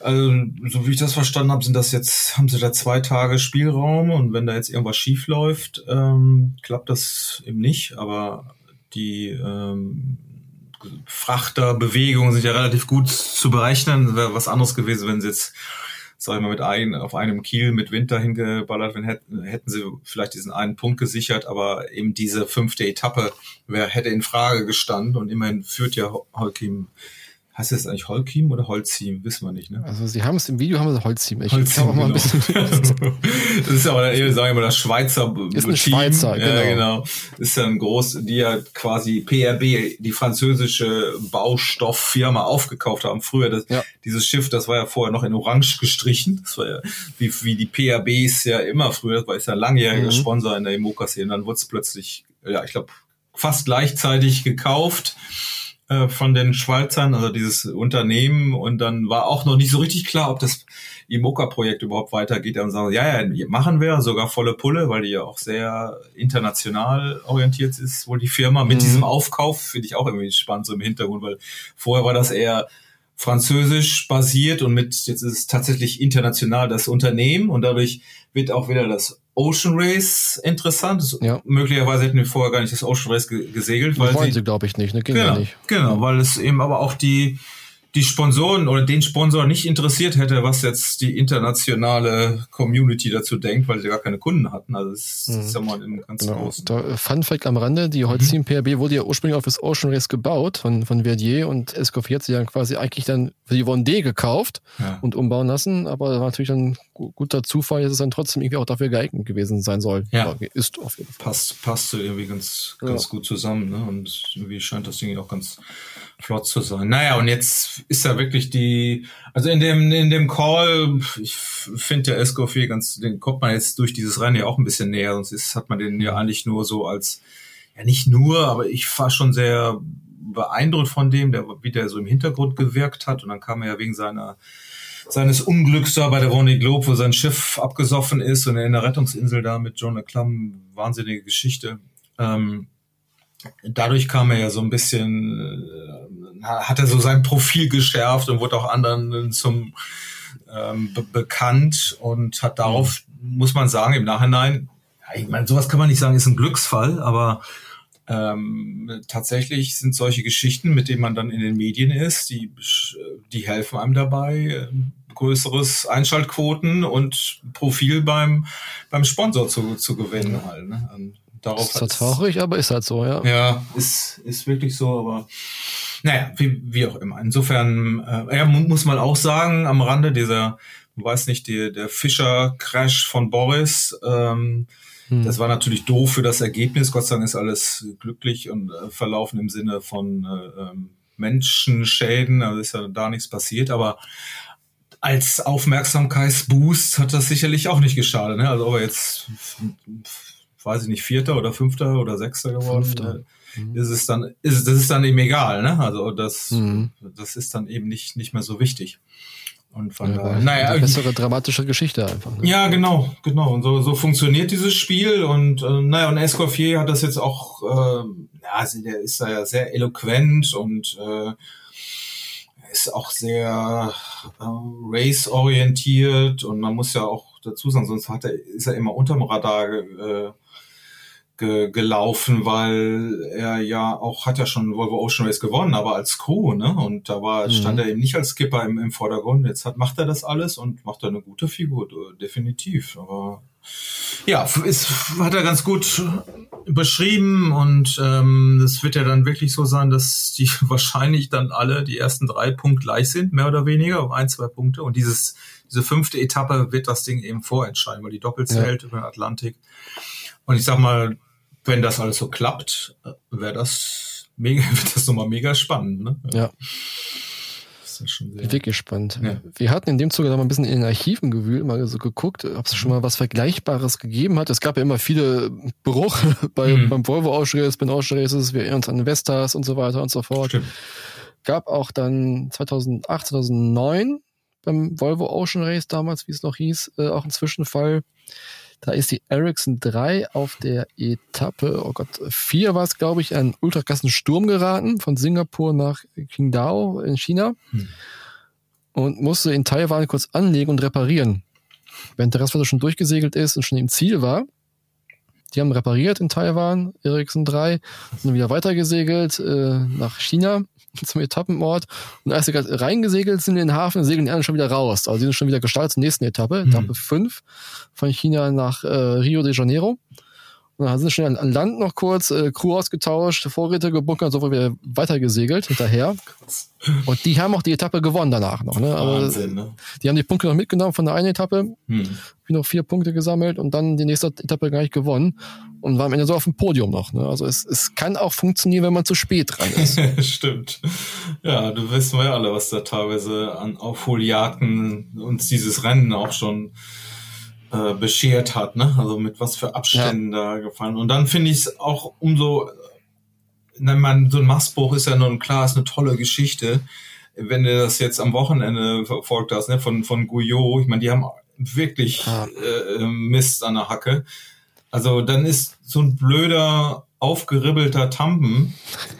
also, so wie ich das verstanden habe, sind das jetzt, haben sie da zwei Tage Spielraum und wenn da jetzt irgendwas schief läuft, ähm, klappt das eben nicht. Aber die ähm, Frachterbewegungen sind ja relativ gut zu berechnen. Wäre was anderes gewesen, wenn sie jetzt, sag ich mal, mit ein, auf einem Kiel mit Winter hingeballert hätten, hätten sie vielleicht diesen einen Punkt gesichert, aber eben diese fünfte Etappe wer hätte in Frage gestanden und immerhin führt ja Holkim Heißt das eigentlich Holkim oder Holzim? Wissen wir nicht, ne? Also sie haben es im Video haben sie Holzim. Ich Holzim, auch mal genau. ein bisschen. das ist ja aber, sagen wir mal, das Schweizer ist ein Team. Schweizer, genau. Ja, genau. Ist ja ein groß, die ja quasi PRB, die französische Baustofffirma aufgekauft haben. Früher das, ja. dieses Schiff, das war ja vorher noch in Orange gestrichen. Das war ja wie, wie die PRBs ja immer früher, das war ja ein langjähriger mhm. Sponsor in der Imoca-Szene. Dann wurde es plötzlich, ja, ich glaube, fast gleichzeitig gekauft äh, von den Schweizern, also dieses Unternehmen. Und dann war auch noch nicht so richtig klar, ob das IMOCA-Projekt überhaupt weitergeht. Und sagen, ja, ja, machen wir, sogar volle Pulle, weil die ja auch sehr international orientiert ist, wohl die Firma. Mit mhm. diesem Aufkauf finde ich auch irgendwie spannend so im Hintergrund, weil vorher war das eher französisch basiert und mit, jetzt ist es tatsächlich international das Unternehmen und dadurch wird auch wieder das Ocean Race interessant. Ja. Möglicherweise hätten wir vorher gar nicht das Ocean Race gesegelt. Weil wollen sie, glaube ich, nicht. Ne? Ging genau, ja nicht. Genau, weil es eben aber auch die die Sponsoren oder den Sponsor nicht interessiert hätte, was jetzt die internationale Community dazu denkt, weil sie gar keine Kunden hatten. Also das mhm. ist ja mal im ganz genau. großen. Da, Fun Fact am Rande, die Holzteam mhm. PRB wurde ja ursprünglich auf das Ocean Race gebaut von, von Verdier und Escoffier hat sie dann quasi eigentlich dann für die Vendée gekauft ja. und umbauen lassen, aber war natürlich ein guter Zufall, dass es dann trotzdem irgendwie auch dafür geeignet gewesen sein soll. Ja. Ist auf jeden Fall. Passt, passt irgendwie ganz, ganz ja. gut zusammen, ne? Und irgendwie scheint das Ding auch ganz flott zu sein. Naja, und jetzt ist ja wirklich die, also in dem, in dem Call, ich finde der Escoffier ganz, den kommt man jetzt durch dieses Rennen ja auch ein bisschen näher, sonst ist, hat man den ja eigentlich nur so als, ja nicht nur, aber ich war schon sehr beeindruckt von dem, der, wie der so im Hintergrund gewirkt hat und dann kam er ja wegen seiner seines Unglücks da bei der Vendée Globe, wo sein Schiff abgesoffen ist und er in der Rettungsinsel da mit John LeClum, wahnsinnige Geschichte. Ähm, dadurch kam er ja so ein bisschen, äh, hat er so sein Profil geschärft und wurde auch anderen zum ähm, be bekannt und hat darauf, mhm. muss man sagen, im Nachhinein, ich meine, sowas kann man nicht sagen, ist ein Glücksfall, aber ähm, tatsächlich sind solche Geschichten, mit denen man dann in den Medien ist, die, die helfen einem dabei, äh, größeres Einschaltquoten und Profil beim, beim Sponsor zu, zu gewinnen halt. Ne? Darauf ist zwar traurig, aber ist halt so, ja. Ja, ist, ist wirklich so, aber naja, wie, wie auch immer. Insofern, äh, ja, muss man auch sagen, am Rande dieser, weiß nicht, die, der Fischer-Crash von Boris, ähm, hm. das war natürlich doof für das Ergebnis. Gott sei Dank ist alles glücklich und äh, verlaufen im Sinne von äh, ähm, Menschenschäden, also ist ja da nichts passiert, aber als Aufmerksamkeitsboost hat das sicherlich auch nicht geschadet. Ne? Also ob er jetzt, weiß ich nicht, Vierter oder Fünfter oder Sechster geworden Fünfter. Äh, mhm. ist es dann, ist, das ist dann eben egal. Ne? Also das, mhm. das ist dann eben nicht, nicht mehr so wichtig. Und von ja, daher, naja, eine bessere dramatische Geschichte einfach. Ne? Ja, genau, genau. Und so, so funktioniert dieses Spiel. Und äh, naja, und Escoffier hat das jetzt auch, äh, ja, also der ist da ja sehr eloquent und äh, ist auch sehr äh, race-orientiert und man muss ja auch dazu sagen, sonst hat er, ist er immer unterm Radar äh, ge gelaufen, weil er ja auch hat ja schon Volvo Ocean Race gewonnen, aber als Crew, ne? Und da war mhm. stand er eben nicht als Skipper im, im Vordergrund. Jetzt hat macht er das alles und macht er eine gute Figur, definitiv. Aber ja, ist, hat er ganz gut beschrieben und ähm, es wird ja dann wirklich so sein, dass die wahrscheinlich dann alle die ersten drei Punkte gleich sind, mehr oder weniger, um ein, zwei Punkte. Und dieses, diese fünfte Etappe wird das Ding eben vorentscheiden, weil die doppelt zählt ja. über den Atlantik. Und ich sag mal, wenn das alles so klappt, wäre das mega, wird das nochmal mega spannend. Ne? Ja. Das ist schon sehr Wirklich spannend. Ja. Wir hatten in dem Zuge da mal ein bisschen in den Archiven gewühlt, mal so geguckt, ob es schon mal was Vergleichbares gegeben hat. Es gab ja immer viele Bruch bei, mhm. beim Volvo Ausschreis, bei Ausschreises, wir erinnern uns an Vestas und so weiter und so fort. Stimmt. Gab auch dann 2008, 2009 beim Volvo Ocean Race damals, wie es noch hieß, äh, auch ein Zwischenfall. Da ist die Ericsson 3 auf der Etappe, oh Gott, 4 war es, glaube ich, einen ultrakrassen Sturm geraten von Singapur nach Qingdao in China hm. und musste in Taiwan kurz anlegen und reparieren. Während der Restwasser schon durchgesegelt ist und schon im Ziel war, die haben repariert in Taiwan, Ericsson 3, sind wieder weitergesegelt äh, nach China zum Etappenort. Und als sie gerade reingesegelt sind in den Hafen, segeln die anderen schon wieder raus. Also die sind schon wieder gestartet zur nächsten Etappe, mhm. Etappe 5 von China nach äh, Rio de Janeiro. Dann sind schnell an Land noch kurz, äh, Crew ausgetauscht, Vorräte gebunkert, sofort wieder weitergesegelt hinterher. Und die haben auch die Etappe gewonnen danach noch. Ne? Aber Wahnsinn, ne? Die haben die Punkte noch mitgenommen von der einen Etappe, hm. noch vier Punkte gesammelt und dann die nächste Etappe gar nicht gewonnen und war am Ende so auf dem Podium noch. Ne? Also es, es kann auch funktionieren, wenn man zu spät dran ist. Stimmt. Ja, du wissen wir ja alle, was da teilweise an Aufholjagden uns dieses Rennen auch schon äh, beschert hat, ne? Also mit was für Abständen ja. da gefallen. Und dann finde ich es auch umso, nein, man, so ein Mastbuch ist ja nun klar, ist eine tolle Geschichte. Wenn du das jetzt am Wochenende verfolgt hast, ne, von, von Guyot, ich meine, die haben wirklich ja. äh, Mist an der Hacke. Also dann ist so ein blöder aufgeribbelter Tampen,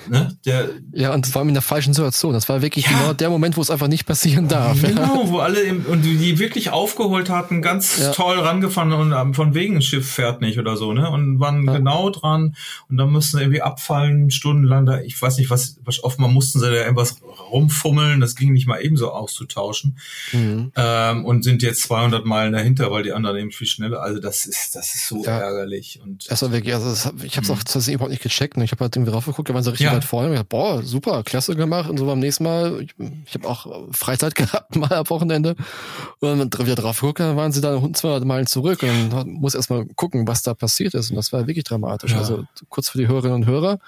ne, der ja und vor allem in der falschen Situation. Das war wirklich ja. genau der Moment, wo es einfach nicht passieren darf. Genau, wo alle im, und die wirklich aufgeholt hatten, ganz ja. toll rangefahren und um, von wegen Schiff fährt nicht oder so, ne, und waren ja. genau dran und dann mussten irgendwie abfallen stundenlang da. Ich weiß nicht, was, was offenbar mussten sie da irgendwas rumfummeln. Das ging nicht mal ebenso auszutauschen mhm. ähm, und sind jetzt 200 Meilen dahinter, weil die anderen eben viel schneller. Also das ist das ist so ärgerlich und das war wirklich. Also das, ich habe es auch das überhaupt nicht gecheckt. Und ich habe halt irgendwie raufgeguckt, da waren sie richtig ja. weit vorne. Und ich dachte, boah, super, klasse gemacht. Und so beim nächsten Mal, ich, ich habe auch Freizeit gehabt, mal am Wochenende. Und dann wieder drauf geguckt, dann waren sie da 200 Meilen zurück. Und muss erstmal gucken, was da passiert ist. Und das war wirklich dramatisch. Ja. Also kurz für die Hörerinnen und Hörer.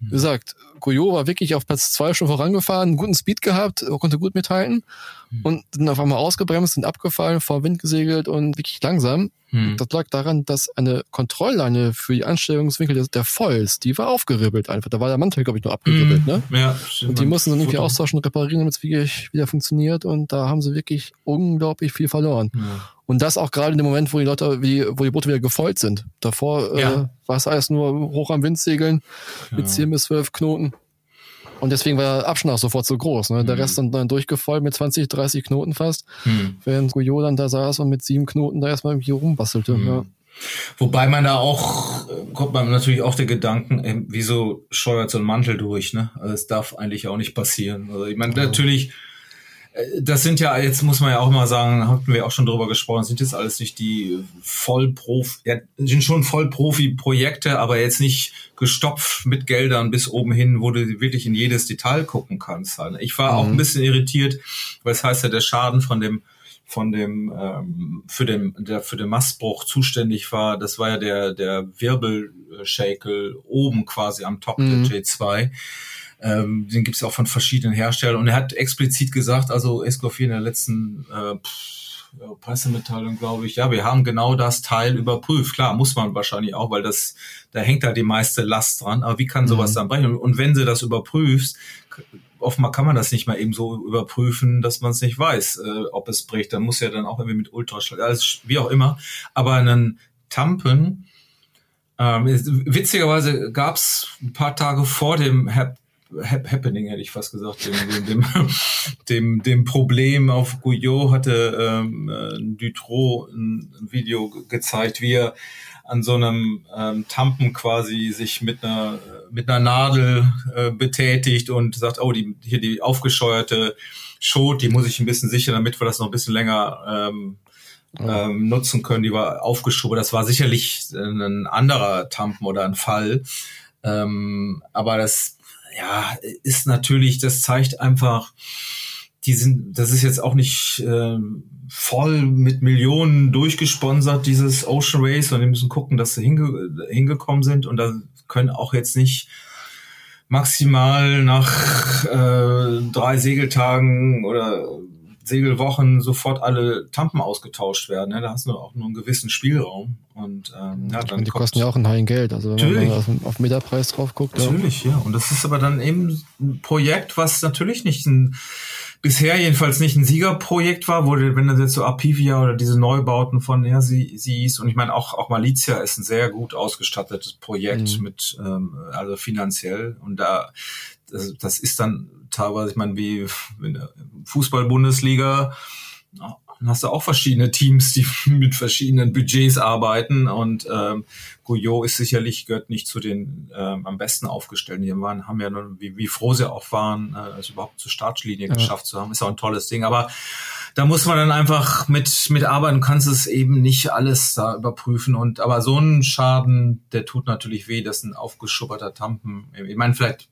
Wie gesagt, Goyo war wirklich auf Platz zwei schon vorangefahren, guten Speed gehabt, konnte gut mithalten mhm. und sind auf einmal ausgebremst, sind abgefallen, vor Wind gesegelt und wirklich langsam. Mhm. Das lag daran, dass eine Kontrollleine für die Anstellungswinkel der, Foils, die war aufgeribbelt einfach. Da war der Mantel, glaube ich, nur abgeribbelt, mhm. ne? Ja. Und die mussten dann irgendwie austauschen und reparieren, damit es wirklich wieder funktioniert und da haben sie wirklich unglaublich viel verloren. Ja. Und das auch gerade in dem Moment, wo die Leute, wie, wo die Boote wieder gefolgt sind. Davor ja. äh, war es alles nur hoch am Wind segeln mit ja. 10 bis 12 Knoten. Und deswegen war der Abstand auch sofort so groß. Ne? Der mhm. Rest dann, dann durchgefolgt mit 20, 30 Knoten fast, mhm. während Guyot dann da saß und mit sieben Knoten da erstmal irgendwie rumbastelte. Mhm. Ja. Wobei man da auch, kommt man natürlich auch der Gedanken, ey, wieso scheuert so ein Mantel durch, ne? Also es darf eigentlich auch nicht passieren. Also ich meine, natürlich, äh, das sind ja, jetzt muss man ja auch mal sagen, hatten wir auch schon drüber gesprochen, sind jetzt alles nicht die Vollprofi, ja, sind schon Vollprofi-Projekte, aber jetzt nicht gestopft mit Geldern bis oben hin, wo du wirklich in jedes Detail gucken kannst. Halt. Ich war mhm. auch ein bisschen irritiert, weil es heißt ja, der Schaden von dem von dem ähm, für den der für den Mastbruch zuständig war, das war ja der der Wirbelschäkel oben quasi am Top mhm. der J2. Ähm, den gibt es auch von verschiedenen Herstellern. Und er hat explizit gesagt, also Escoffier in der letzten äh, Pressemitteilung, glaube ich, ja, wir haben genau das Teil überprüft. Klar, muss man wahrscheinlich auch, weil das, da hängt da die meiste Last dran. Aber wie kann sowas mhm. dann brechen? Und wenn sie das überprüfst, oftmal kann man das nicht mal eben so überprüfen, dass man es nicht weiß, äh, ob es bricht. Dann muss ja dann auch irgendwie mit Ultraschall, alles, wie auch immer. Aber einen Tampen, ähm, witzigerweise gab es ein paar Tage vor dem Happening, hätte ich fast gesagt, dem, dem, dem, dem Problem auf Guyot hatte ähm, äh, Dutro ein Video gezeigt, wie er an so einem ähm, Tampen quasi sich mit einer mit einer Nadel äh, betätigt und sagt, oh, die hier die aufgescheuerte Schot, die muss ich ein bisschen sichern, damit wir das noch ein bisschen länger ähm, ähm, nutzen können. Die war aufgeschoben. Das war sicherlich ein anderer Tampen oder ein Fall. Ähm, aber das ja, ist natürlich, das zeigt einfach, die sind, das ist jetzt auch nicht äh, voll mit Millionen durchgesponsert, dieses Ocean Race, sondern die müssen gucken, dass sie hinge hingekommen sind und da können auch jetzt nicht maximal nach äh, drei Segeltagen oder Segelwochen sofort alle Tampen ausgetauscht werden. Ne? Da hast du auch nur einen gewissen Spielraum. Und ähm, ja, dann meine, die kosten ja auch ein High Geld. Also wenn natürlich. man auf, auf Meterpreis drauf guckt. Natürlich, ja. ja. Und das ist aber dann eben ein Projekt, was natürlich nicht ein bisher jedenfalls nicht ein Siegerprojekt war, wo wenn du jetzt so Apivia oder diese Neubauten von her sie, siehst und ich meine auch auch Malizia ist ein sehr gut ausgestattetes Projekt mhm. mit ähm, also finanziell und da das, das ist dann teilweise, ich meine, wie in der Fußball-Bundesliga hast du auch verschiedene Teams, die mit verschiedenen Budgets arbeiten und ähm, Guyot ist sicherlich gehört nicht zu den ähm, am besten aufgestellten. Die waren, haben ja nur, wie, wie froh sie auch waren, äh, es überhaupt zur Startlinie ja. geschafft zu haben. Ist auch ein tolles Ding. Aber da muss man dann einfach mit mit arbeiten. Du kannst es eben nicht alles da überprüfen. Und aber so ein Schaden, der tut natürlich weh. Das ist ein aufgeschubberter Tampen. Ich meine, vielleicht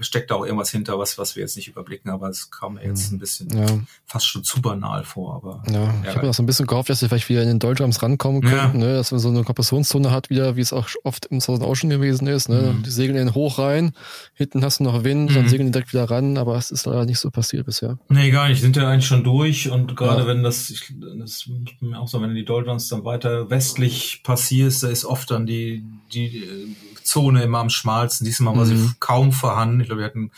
steckt da auch irgendwas hinter, was, was wir jetzt nicht überblicken, aber es kam mir jetzt mhm. ein bisschen ja. fast schon zu banal vor. Aber ja, ich habe auch so ein bisschen gehofft, dass wir vielleicht wieder in den Doldrums rankommen können, ja. ne, dass man so eine Kompressionszone hat wieder, wie es auch oft im Southern Ocean gewesen ist. Ne? Mhm. Die segeln den hoch rein, hinten hast du noch Wind, mhm. dann segeln die direkt wieder ran, aber es ist leider nicht so passiert bisher. Nee, gar nicht. Sind ja eigentlich schon durch und gerade ja. wenn das, ich, das auch so, wenn die Doldrums dann weiter westlich passierst, da ist oft dann die, die Zone immer am schmalsten. Diesmal war mhm. sie kaum vorhanden. Ich glaube, wir hatten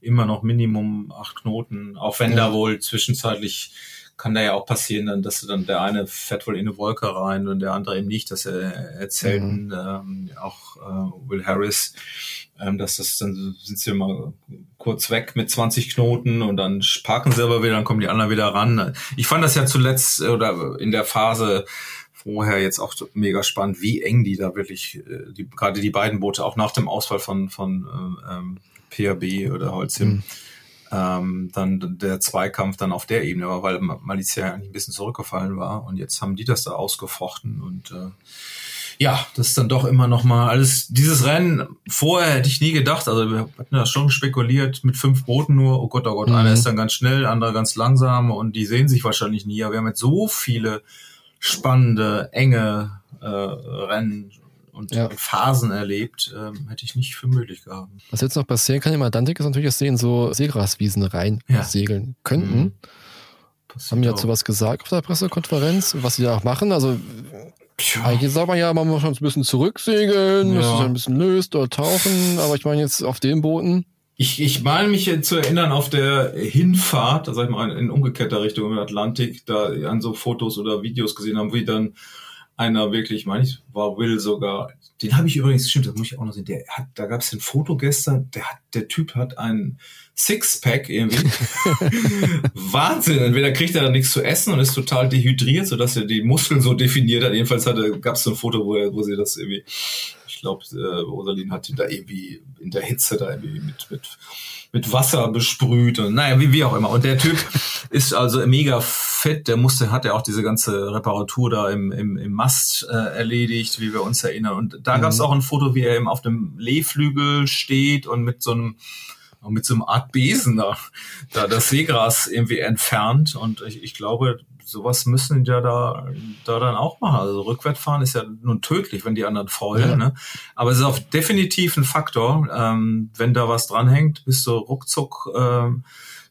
immer noch Minimum acht Knoten, auch wenn ja. da wohl zwischenzeitlich kann da ja auch passieren, dann, dass dann der eine fährt wohl in eine Wolke rein und der andere eben nicht. Das erzählten mhm. ähm, auch äh, Will Harris, ähm, dass das dann sind sie immer kurz weg mit 20 Knoten und dann parken sie aber wieder, dann kommen die anderen wieder ran. Ich fand das ja zuletzt oder in der Phase vorher jetzt auch mega spannend, wie eng die da wirklich, äh, die, gerade die beiden Boote, auch nach dem Ausfall von, von äh, ähm, PRB oder Holzim, mhm. ähm, dann der Zweikampf dann auf der Ebene war, weil Malizia eigentlich ein bisschen zurückgefallen war und jetzt haben die das da ausgefochten und äh, ja, das ist dann doch immer noch mal alles dieses Rennen vorher hätte ich nie gedacht, also wir hatten das schon spekuliert mit fünf Booten nur, oh Gott, oh Gott, mhm. einer ist dann ganz schnell, anderer ganz langsam und die sehen sich wahrscheinlich nie, aber wir haben jetzt so viele spannende, enge äh, Rennen und ja. Phasen erlebt, ähm, hätte ich nicht für möglich gehabt. Was jetzt noch passieren kann im Atlantik ist natürlich, dass sie in so Seegraswiesen rein ja. segeln könnten. Mhm. Haben ja zu was gesagt auf der Pressekonferenz, was sie da auch machen. Also Tja. eigentlich sagt man ja, man muss schon ein bisschen zurücksegeln, ja. dass sich ein bisschen löst oder tauchen, aber ich meine jetzt auf den Booten. Ich, ich meine mich zu erinnern auf der Hinfahrt, sag ich mal in umgekehrter Richtung im Atlantik, da an so Fotos oder Videos gesehen haben, wie dann einer wirklich, meine ich, war Will sogar. Den habe ich übrigens, stimmt, das muss ich auch noch sehen. Der hat, da gab es ein Foto gestern, der hat, der Typ hat ein Sixpack irgendwie. Wahnsinn. Entweder kriegt er dann nichts zu essen und ist total dehydriert, sodass er die Muskeln so definiert hat. Jedenfalls hatte, gab es so ein Foto, wo, er, wo sie das irgendwie Ich glaube, äh, Rosalin hat ihn da irgendwie in der Hitze da irgendwie mit, mit, mit Wasser besprüht und naja, wie, wie auch immer. Und der Typ ist also mega fit, der musste, hat ja auch diese ganze Reparatur da im, im, im Mast äh, erledigt, wie wir uns erinnern. Und da mhm. gab es auch ein Foto, wie er eben auf dem Lehflügel steht und mit so einem mit so einem Art Besen da, da das Seegras irgendwie entfernt. Und ich, ich glaube, sowas müssen die ja da, da dann auch machen. Also rückwärtsfahren ist ja nun tödlich, wenn die anderen faulen. Ja. Ne? Aber es ist auch definitiv ein Faktor. Ähm, wenn da was dranhängt, bist du ruckzuck ähm,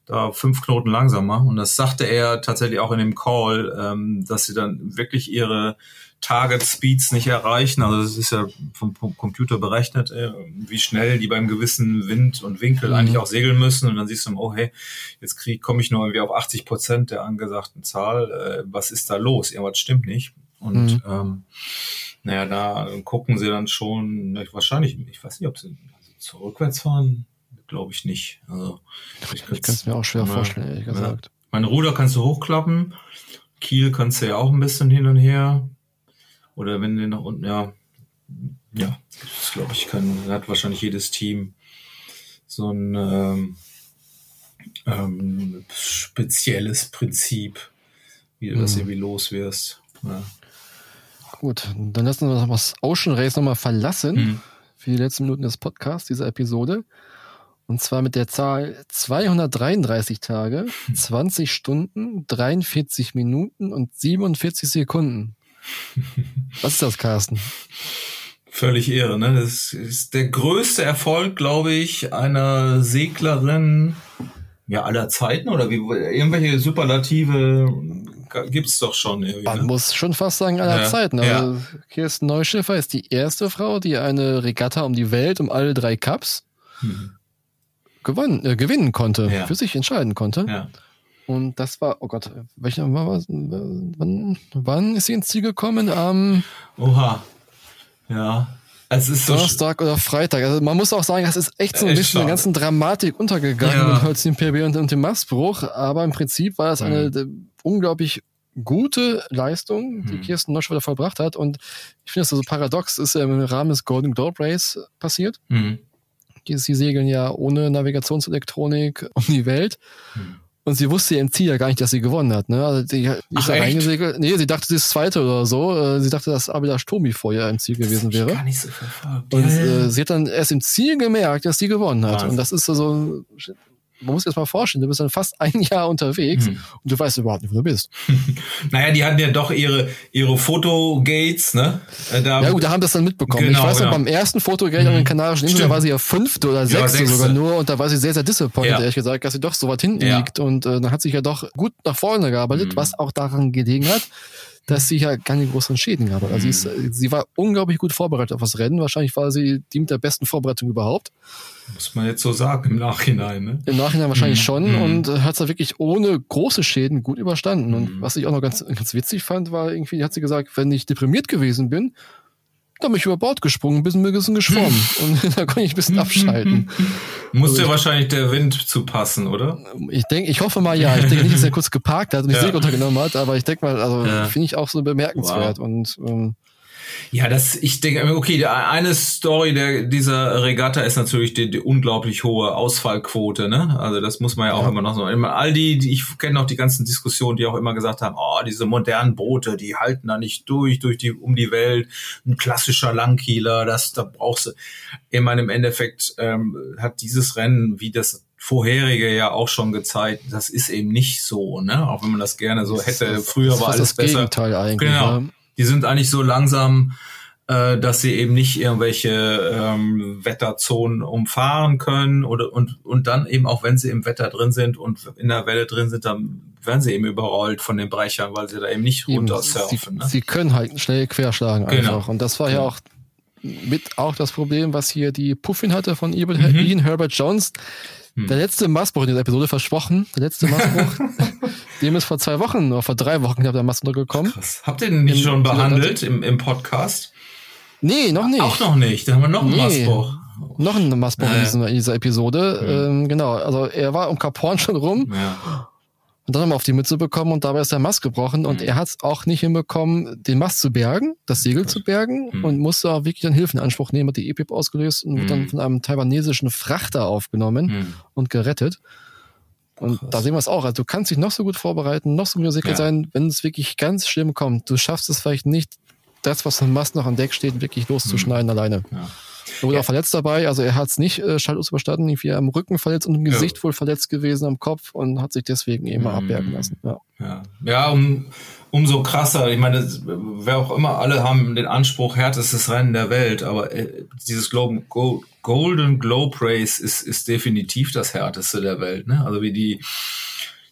da fünf Knoten langsamer. Und das sagte er tatsächlich auch in dem Call, ähm, dass sie dann wirklich ihre Target Speeds nicht erreichen. Also es ist ja vom Computer berechnet, äh, wie schnell die beim gewissen Wind und Winkel mhm. eigentlich auch segeln müssen. Und dann siehst du, oh hey, jetzt komme ich nur irgendwie auf 80 Prozent der angesagten Zahl. Äh, was ist da los? Irgendwas stimmt nicht. Und mhm. ähm, naja, da gucken sie dann schon, wahrscheinlich, ich weiß nicht, ob sie also zurückwärts fahren, glaube ich nicht. Also ich, ich kann es mir auch schwer vorstellen, ehrlich gesagt. Mein Ruder kannst du hochklappen. Kiel kannst du ja auch ein bisschen hin und her. Oder wenn du nach unten, ja, ja, das glaube ich kann, hat wahrscheinlich jedes Team so ein ähm, ähm, spezielles Prinzip, wie du mhm. das irgendwie los wirst. Ja. Gut, dann lassen wir das Ocean Race nochmal verlassen mhm. für die letzten Minuten des Podcasts, dieser Episode. Und zwar mit der Zahl 233 Tage, 20 Stunden, 43 Minuten und 47 Sekunden. Was ist das, Carsten? Völlig irre, ne? Das ist der größte Erfolg, glaube ich, einer Seglerin ja aller Zeiten oder wie irgendwelche Superlative gibt's doch schon irgendwie. Man ne? muss schon fast sagen aller ja, Zeiten. Also ja. Kirsten Neuschiffer ist die erste Frau, die eine Regatta um die Welt, um alle drei Cups hm. gewonnen, äh, gewinnen konnte, ja. für sich entscheiden konnte. Ja. Und das war, oh Gott, welcher war wann, wann ist sie ins Ziel gekommen? Am Oha. Ja. Also es ist Donnerstag so oder Freitag. Also man muss auch sagen, das ist echt so ein bisschen in der ganzen Dramatik untergegangen ja. mit Holzin PB und, und, dem Mastbruch. Aber im Prinzip war es eine mhm. unglaublich gute Leistung, die mhm. Kirsten Noschweiler vollbracht hat. Und ich finde das so paradox, ist ja im Rahmen des Golden Globe Race passiert. Mhm. Die, sie segeln ja ohne Navigationselektronik um die Welt. Mhm. Und sie wusste im Ziel ja gar nicht, dass sie gewonnen hat. Ne? Also die, die ist da reingesegelt. Nee, sie dachte, sie ist Zweite oder so. Äh, sie dachte, dass Abila Stomi vor ihr im Ziel gewesen wäre. Gar nicht so verfolgt. Und äh, sie hat dann erst im Ziel gemerkt, dass sie gewonnen hat. Was? Und das ist so man muss sich das mal vorstellen, du bist dann fast ein Jahr unterwegs hm. und du weißt überhaupt nicht, wo du bist. naja, die hatten ja doch ihre, ihre Fotogates, ne? Äh, da, ja gut, da haben das dann mitbekommen. Genau, ich weiß genau. noch, beim ersten Fotogate hm. an den Kanarischen Inseln, da war sie ja fünfte oder sechste, ja, sogar nur und da war sie sehr, sehr disappointed, ja. ehrlich gesagt, dass sie doch so weit hinten ja. liegt und äh, dann hat sich ja doch gut nach vorne gearbeitet, hm. was auch daran gelegen hat, dass sie ja keine großen Schäden gab. Also sie, ist, mhm. sie war unglaublich gut vorbereitet auf das Rennen. Wahrscheinlich war sie die mit der besten Vorbereitung überhaupt. Muss man jetzt so sagen im Nachhinein. Ne? Im Nachhinein wahrscheinlich mhm. schon mhm. und hat es da wirklich ohne große Schäden gut überstanden. Und mhm. was ich auch noch ganz, ganz witzig fand, war irgendwie, hat sie gesagt, wenn ich deprimiert gewesen bin, da bin ich über Bord gesprungen, bis ein bisschen geschwommen und da konnte ich ein bisschen abschalten. Muss also ja wahrscheinlich der Wind zu passen, oder? Ich denke, ich hoffe mal ja. Ich denke nicht, dass er kurz geparkt hat und die ja. Segel untergenommen hat, aber ich denke mal, also ja. finde ich auch so bemerkenswert wow. und ähm, ja, das, ich denke, okay, eine Story der, dieser Regatta ist natürlich die, die unglaublich hohe Ausfallquote, ne? Also das muss man ja auch ja. immer noch so. All die, die ich kenne noch die ganzen Diskussionen, die auch immer gesagt haben, oh, diese modernen Boote, die halten da nicht durch, durch die, um die Welt. Ein klassischer Langkieler, das, da brauchst du. Ich meine, im Endeffekt ähm, hat dieses Rennen, wie das vorherige ja auch schon gezeigt, das ist eben nicht so, ne? Auch wenn man das gerne so hätte. Früher war alles das besser. Gegenteil eigentlich. Genau. Ne? Die sind eigentlich so langsam, äh, dass sie eben nicht irgendwelche ähm, Wetterzonen umfahren können oder und und dann eben auch wenn sie im Wetter drin sind und in der Welle drin sind, dann werden sie eben überrollt von den Brechern, weil sie da eben nicht runter surfen. Sie, ne? sie können halt schnell querschlagen genau. einfach und das war genau. ja auch mit auch das Problem, was hier die Puffin hatte von Ian mhm. Herbert Jones. Hm. Der letzte Maßbruch in dieser Episode versprochen. Der letzte Maßbruch. dem ist vor zwei Wochen oder vor drei Wochen, glaube der Maßbruch gekommen. Krass. Habt ihr den nicht Im, schon behandelt im, im Podcast? Nee, noch nicht. Auch noch nicht. Da haben wir noch einen nee. Maßbruch. Noch einen Maßbruch äh. in, dieser, Episode. Mhm. Ähm, genau. Also er war um Cap Horn schon rum. Ja. Und dann haben wir auf die Mütze bekommen und dabei ist der Mast gebrochen und mhm. er hat es auch nicht hinbekommen, den Mast zu bergen, das Segel zu bergen mhm. und musste auch wirklich dann Hilfe in Anspruch nehmen, hat die EPIP ausgelöst und mhm. wird dann von einem taiwanesischen Frachter aufgenommen mhm. und gerettet. Und Krass. da sehen wir es auch. Also du kannst dich noch so gut vorbereiten, noch so gut sicher ja. sein, wenn es wirklich ganz schlimm kommt. Du schaffst es vielleicht nicht, das, was am Mast noch an Deck steht, wirklich loszuschneiden mhm. alleine. Ja. Er wurde ja. auch verletzt dabei, also er hat es nicht äh, schaltlos überstanden, irgendwie am Rücken verletzt und im Gesicht ja. wohl verletzt gewesen am Kopf und hat sich deswegen eben mhm. abbergen lassen. Ja, ja. ja um, umso krasser. Ich meine, wer auch immer, alle haben den Anspruch, härtestes Rennen der Welt, aber äh, dieses Globe, Go, Golden Globe Race ist, ist definitiv das härteste der Welt. Ne? Also wie die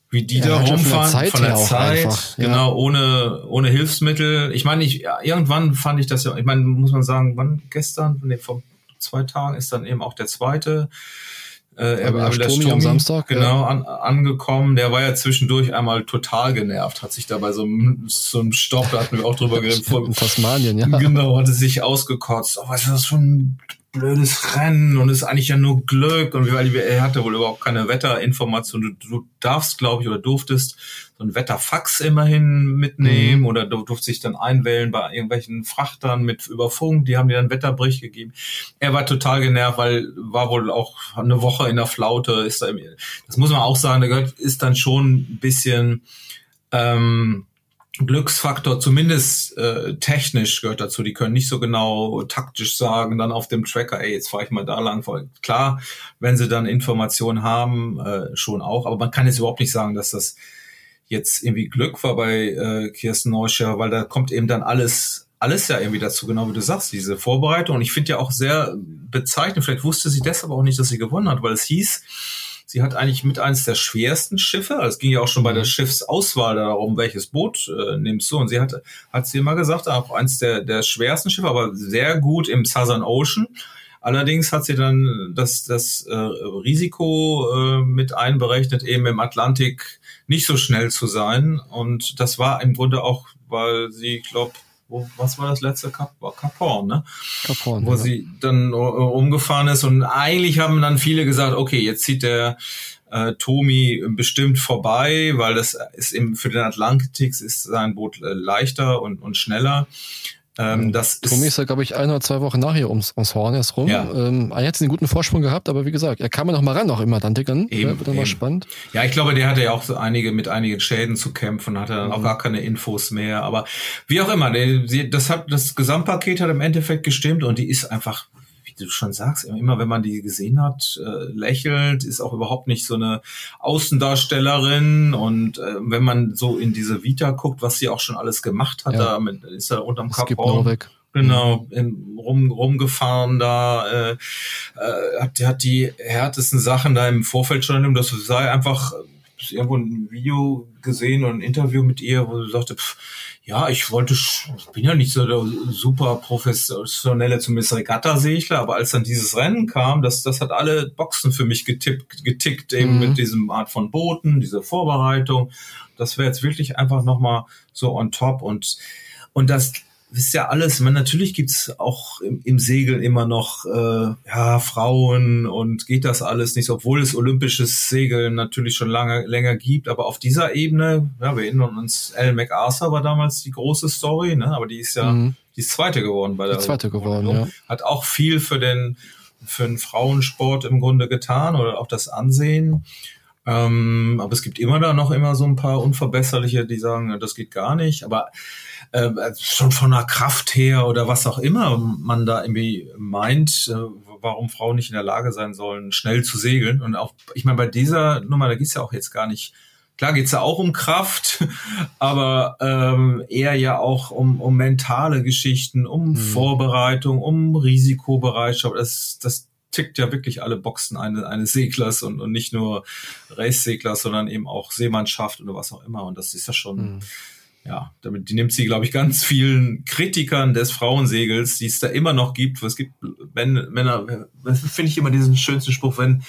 wie die ja, da rumfahren von der Zeit, von der Zeit einfach, genau, ohne, ohne Hilfsmittel. Ich meine, ich, irgendwann fand ich das ja, ich meine, muss man sagen, wann gestern, nee, vor zwei Tagen ist dann eben auch der zweite, äh, aber aber der Sturmi am Samstag, genau, ja. an, angekommen. Der war ja zwischendurch einmal total genervt, hat sich dabei so, so einem Stopp, da hatten wir auch drüber geredet. In Tasmanien, ja. Genau, hatte sich ausgekotzt. Oh, was ist das für ein blödes Rennen und ist eigentlich ja nur Glück und weil er hatte wohl überhaupt keine Wetterinformation. Du, du darfst, glaube ich, oder durftest so ein Wetterfax immerhin mitnehmen mhm. oder du durftest dich dann einwählen bei irgendwelchen Frachtern mit Überfunk, die haben dir dann Wetterbericht gegeben. Er war total genervt, weil war wohl auch eine Woche in der Flaute. Ist da, das muss man auch sagen, der gehört, ist dann schon ein bisschen ähm, Glücksfaktor, zumindest äh, technisch gehört dazu. Die können nicht so genau taktisch sagen, dann auf dem Tracker, ey, jetzt fahre ich mal da lang. Klar, wenn sie dann Informationen haben, äh, schon auch. Aber man kann jetzt überhaupt nicht sagen, dass das jetzt irgendwie Glück war bei äh, Kirsten Neuscher, weil da kommt eben dann alles alles ja irgendwie dazu, genau wie du sagst, diese Vorbereitung. Und ich finde ja auch sehr bezeichnend, vielleicht wusste sie deshalb auch nicht, dass sie gewonnen hat, weil es hieß, Sie hat eigentlich mit eines der schwersten Schiffe, also es ging ja auch schon bei der mhm. Schiffsauswahl darum, welches Boot äh, nimmst du. Und sie hat, hat sie immer gesagt, auch eins der, der schwersten Schiffe, aber sehr gut im Southern Ocean. Allerdings hat sie dann das, das äh, Risiko äh, mit einberechnet, eben im Atlantik nicht so schnell zu sein. Und das war im Grunde auch, weil sie, ich glaube, wo, was war das letzte Cap, Cap Horn, ne? Cap Horn, wo ja. sie dann umgefahren ist und eigentlich haben dann viele gesagt, okay, jetzt zieht der äh, Tomi bestimmt vorbei, weil das ist eben für den Atlantik ist sein Boot äh, leichter und, und schneller. Ähm, das Tommy ist ja, glaube ich, ein oder zwei Wochen nachher ums, ums Horn erst rum. Ja. Ähm, er hat einen guten Vorsprung gehabt, aber wie gesagt, er kam ja noch mal ran, auch immer dann dann. Eben, wird dann mal spannend. Ja, ich glaube, der hatte ja auch so einige mit einigen Schäden zu kämpfen, hatte dann mhm. auch gar keine Infos mehr. Aber wie auch immer, das hat das Gesamtpaket hat im Endeffekt gestimmt und die ist einfach du schon sagst, immer wenn man die gesehen hat, äh, lächelt, ist auch überhaupt nicht so eine Außendarstellerin. Und äh, wenn man so in diese Vita guckt, was sie auch schon alles gemacht hat, ja. da ist er unterm Kap weg. Genau, in, rum, rumgefahren da, äh, äh, hat, hat die härtesten Sachen da im Vorfeld schon, das sei einfach irgendwo ein Video gesehen und ein Interview mit ihr, wo sie sagte, pff, ja, ich wollte, ich bin ja nicht so der super professionelle, zumindest Regatta-Segler, aber als dann dieses Rennen kam, das, das hat alle Boxen für mich getippt, getickt, eben mhm. mit diesem Art von Booten, diese Vorbereitung. Das wäre jetzt wirklich einfach nochmal so on top und, und das, ist ja alles, man, natürlich gibt's auch im, im Segeln immer noch äh, ja, Frauen und geht das alles nicht, obwohl es olympisches Segeln natürlich schon lange länger gibt, aber auf dieser Ebene, ja, wir erinnern uns, Elle MacArthur war damals die große Story, ne? aber die ist ja mhm. die ist zweite geworden bei der die zweite geworden, ja. Hat auch viel für den für den Frauensport im Grunde getan oder auch das Ansehen. Ähm, aber es gibt immer da noch immer so ein paar Unverbesserliche, die sagen, das geht gar nicht. Aber äh, schon von der Kraft her oder was auch immer man da irgendwie meint, äh, warum Frauen nicht in der Lage sein sollen, schnell zu segeln. Und auch, ich meine, bei dieser Nummer, da geht's ja auch jetzt gar nicht Klar geht's ja auch um Kraft, aber ähm, eher ja auch um, um mentale Geschichten, um mhm. Vorbereitung, um Risikobereitschaft. Das, das tickt ja wirklich alle Boxen eines, eines Seglers und, und nicht nur Race-Seglers, sondern eben auch Seemannschaft oder was auch immer. Und das ist ja schon, mhm ja, damit die nimmt sie, glaube ich, ganz vielen Kritikern des Frauensegels, die es da immer noch gibt. Es gibt wenn Männer, finde ich immer diesen schönsten Spruch, wenn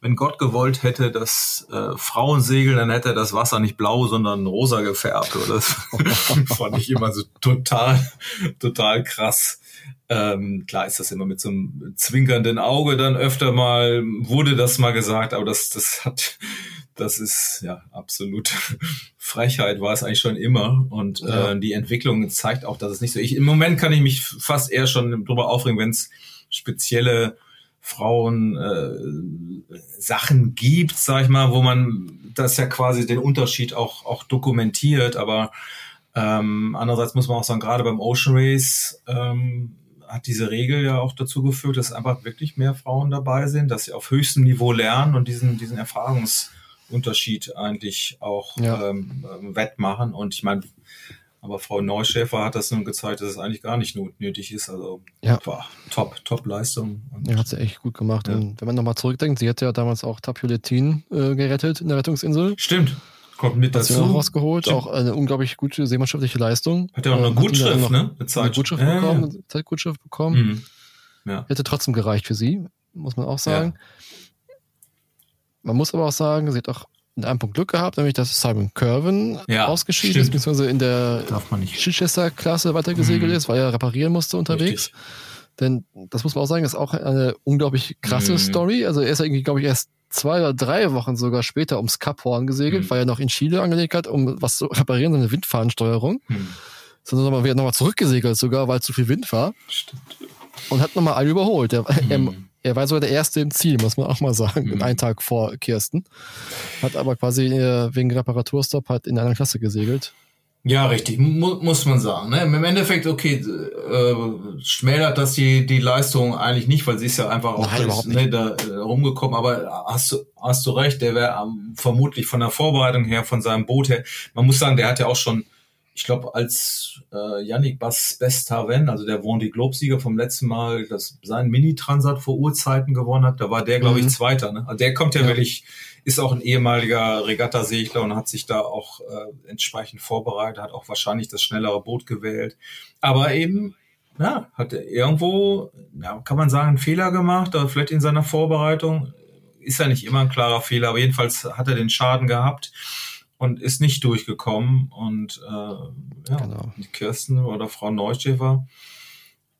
wenn Gott gewollt hätte, dass äh, Frauen segeln, dann hätte er das Wasser nicht blau, sondern rosa gefärbt. Oder das fand ich immer so total, total krass. Ähm, klar ist das immer mit so einem zwinkernden Auge dann öfter mal, wurde das mal gesagt, aber das, das hat das ist ja absolut Frechheit war es eigentlich schon immer und ja. äh, die Entwicklung zeigt auch, dass es nicht so. Ich im Moment kann ich mich fast eher schon drüber aufregen, wenn es spezielle Frauen äh, Sachen gibt, sag ich mal, wo man das ja quasi den Unterschied auch auch dokumentiert, aber ähm, andererseits muss man auch sagen, gerade beim Ocean Race ähm, hat diese Regel ja auch dazu geführt, dass einfach wirklich mehr Frauen dabei sind, dass sie auf höchstem Niveau lernen und diesen, diesen Erfahrungsunterschied eigentlich auch ja. ähm, wettmachen. Und ich meine, aber Frau Neuschäfer hat das nun gezeigt, dass es eigentlich gar nicht nötig ist. Also ja. Boah, top, top Leistung. Und ja, hat sie echt gut gemacht. Ja. Und wenn man nochmal zurückdenkt, sie hat ja damals auch Tapioletin äh, gerettet in der Rettungsinsel. Stimmt. Kommt mit dazu. Hat rausgeholt, auch eine unglaublich gute seemannschaftliche Leistung. Hat ja auch eine Gutschrift, ne? Eine, eine Gutschrift ja, bekommen, ja. Zeitgutschrift bekommen. Mhm. Ja. Hätte trotzdem gereicht für sie, muss man auch sagen. Ja. Man muss aber auch sagen, sie hat auch in einem Punkt Glück gehabt, nämlich dass Simon Curvin ja, ausgeschieden ist, beziehungsweise in der Chichester-Klasse weitergesegelt mhm. ist, weil er reparieren musste unterwegs. Richtig. Denn das muss man auch sagen, ist auch eine unglaublich krasse mhm. Story. Also er ist irgendwie, glaube ich, erst zwei oder drei Wochen sogar später ums Kap Horn gesegelt, mhm. weil er noch in Chile angelegt hat, um was zu reparieren, seine Windfahnensteuerung. Mhm. Sondern nochmal wieder nochmal zurückgesegelt sogar, weil zu viel Wind war. Stimmt. Und hat nochmal alle überholt. Er, mhm. er, er, war sogar der Erste im Ziel, muss man auch mal sagen, mhm. einen Tag vor Kirsten. Hat aber quasi äh, wegen Reparaturstop hat in einer Klasse gesegelt. Ja, richtig, Mu muss man sagen. Ne? Im Endeffekt, okay, äh, schmälert das die, die Leistung eigentlich nicht, weil sie ist ja einfach auch Nein, das, ne, da äh, rumgekommen. Aber hast du, hast du recht, der wäre ähm, vermutlich von der Vorbereitung her, von seinem Boot her, man muss sagen, der hat ja auch schon, ich glaube, als äh, Yannick Bas Bestaven, also der Vendée Globe-Sieger vom letzten Mal, das sein Mini-Transat vor Urzeiten gewonnen hat, da war der, glaube ich, mhm. Zweiter. Ne? Also der kommt ja, ja. wirklich ist auch ein ehemaliger Regattasegler und hat sich da auch äh, entsprechend vorbereitet, hat auch wahrscheinlich das schnellere Boot gewählt. Aber eben, ja, hat er irgendwo, ja, kann man sagen, einen Fehler gemacht, oder vielleicht in seiner Vorbereitung. Ist ja nicht immer ein klarer Fehler, aber jedenfalls hat er den Schaden gehabt und ist nicht durchgekommen. Und äh, ja, genau. Kirsten oder Frau Neuschäfer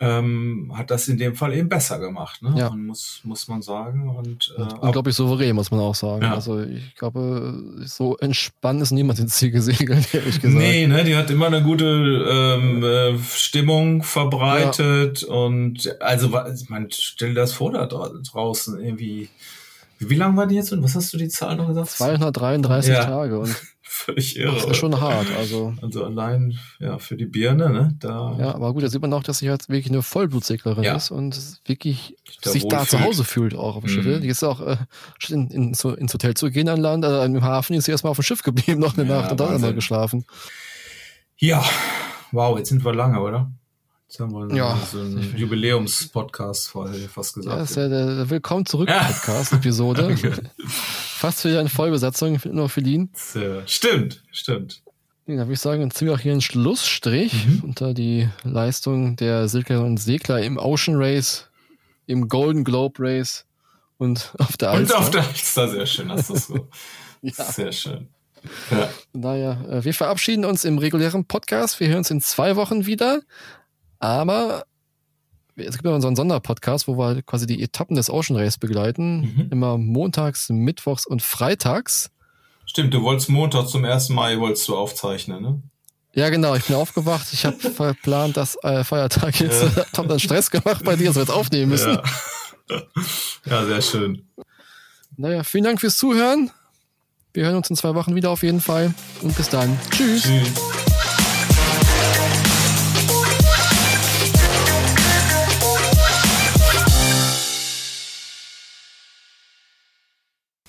ähm, hat das in dem Fall eben besser gemacht, ne? Ja. Muss, muss man sagen. Und, äh, und unglaublich souverän, muss man auch sagen. Ja. Also ich glaube, so entspannt ist niemand ins Ziel gesegelt, ehrlich gesagt. Nee, ne, die hat immer eine gute ähm, äh, Stimmung verbreitet ja. und also man stell dir das vor da draußen irgendwie. Wie lang war die jetzt und was hast du die Zahl noch gesagt? 233 ja. Tage und völlig irre. Das ist schon hart, also. Also allein, ja, für die Birne, ne, da. Ja, aber gut, da sieht man auch, dass sie halt wirklich eine Vollblutseglerin ja. ist und wirklich da sich da zu Hause fühlt auch auf dem mhm. Schiff. Die ist auch, äh, in, in, so, ins Hotel zu gehen an Land, also im Hafen ist sie erstmal auf dem Schiff geblieben, noch eine ja, Nacht und dann einmal geschlafen. Ja, wow, jetzt sind wir lange, oder? Jetzt haben wir ja. so einen Jubiläums-Podcast vorher fast gesagt. Ja, das ist ja der Willkommen zurück Podcast-Episode. Fast wieder in Vollbesetzung, nur Feline. Stimmt, stimmt. Ja, da würde ich sagen, dann ziehen wir auch hier einen Schlussstrich mhm. unter die Leistung der Seglerinnen und Segler im Ocean Race, im Golden Globe Race und auf der Alster. Und auf der Alster, sehr schön, hast du so. ja. Sehr schön. Ja. Naja, äh, wir verabschieden uns im regulären Podcast. Wir hören uns in zwei Wochen wieder. Aber es gibt ja unseren Sonderpodcast, wo wir quasi die Etappen des Ocean Race begleiten. Mhm. Immer montags, mittwochs und freitags. Stimmt, du wolltest Montag zum ersten Mal wolltest du aufzeichnen, ne? Ja, genau. Ich bin aufgewacht. Ich habe verplant, dass äh, Feiertag ist. Ja. hab dann Stress gemacht bei dir, dass wir jetzt aufnehmen müssen. Ja. ja, sehr schön. Naja, vielen Dank fürs Zuhören. Wir hören uns in zwei Wochen wieder auf jeden Fall. Und bis dann. Tschüss. Tschüss.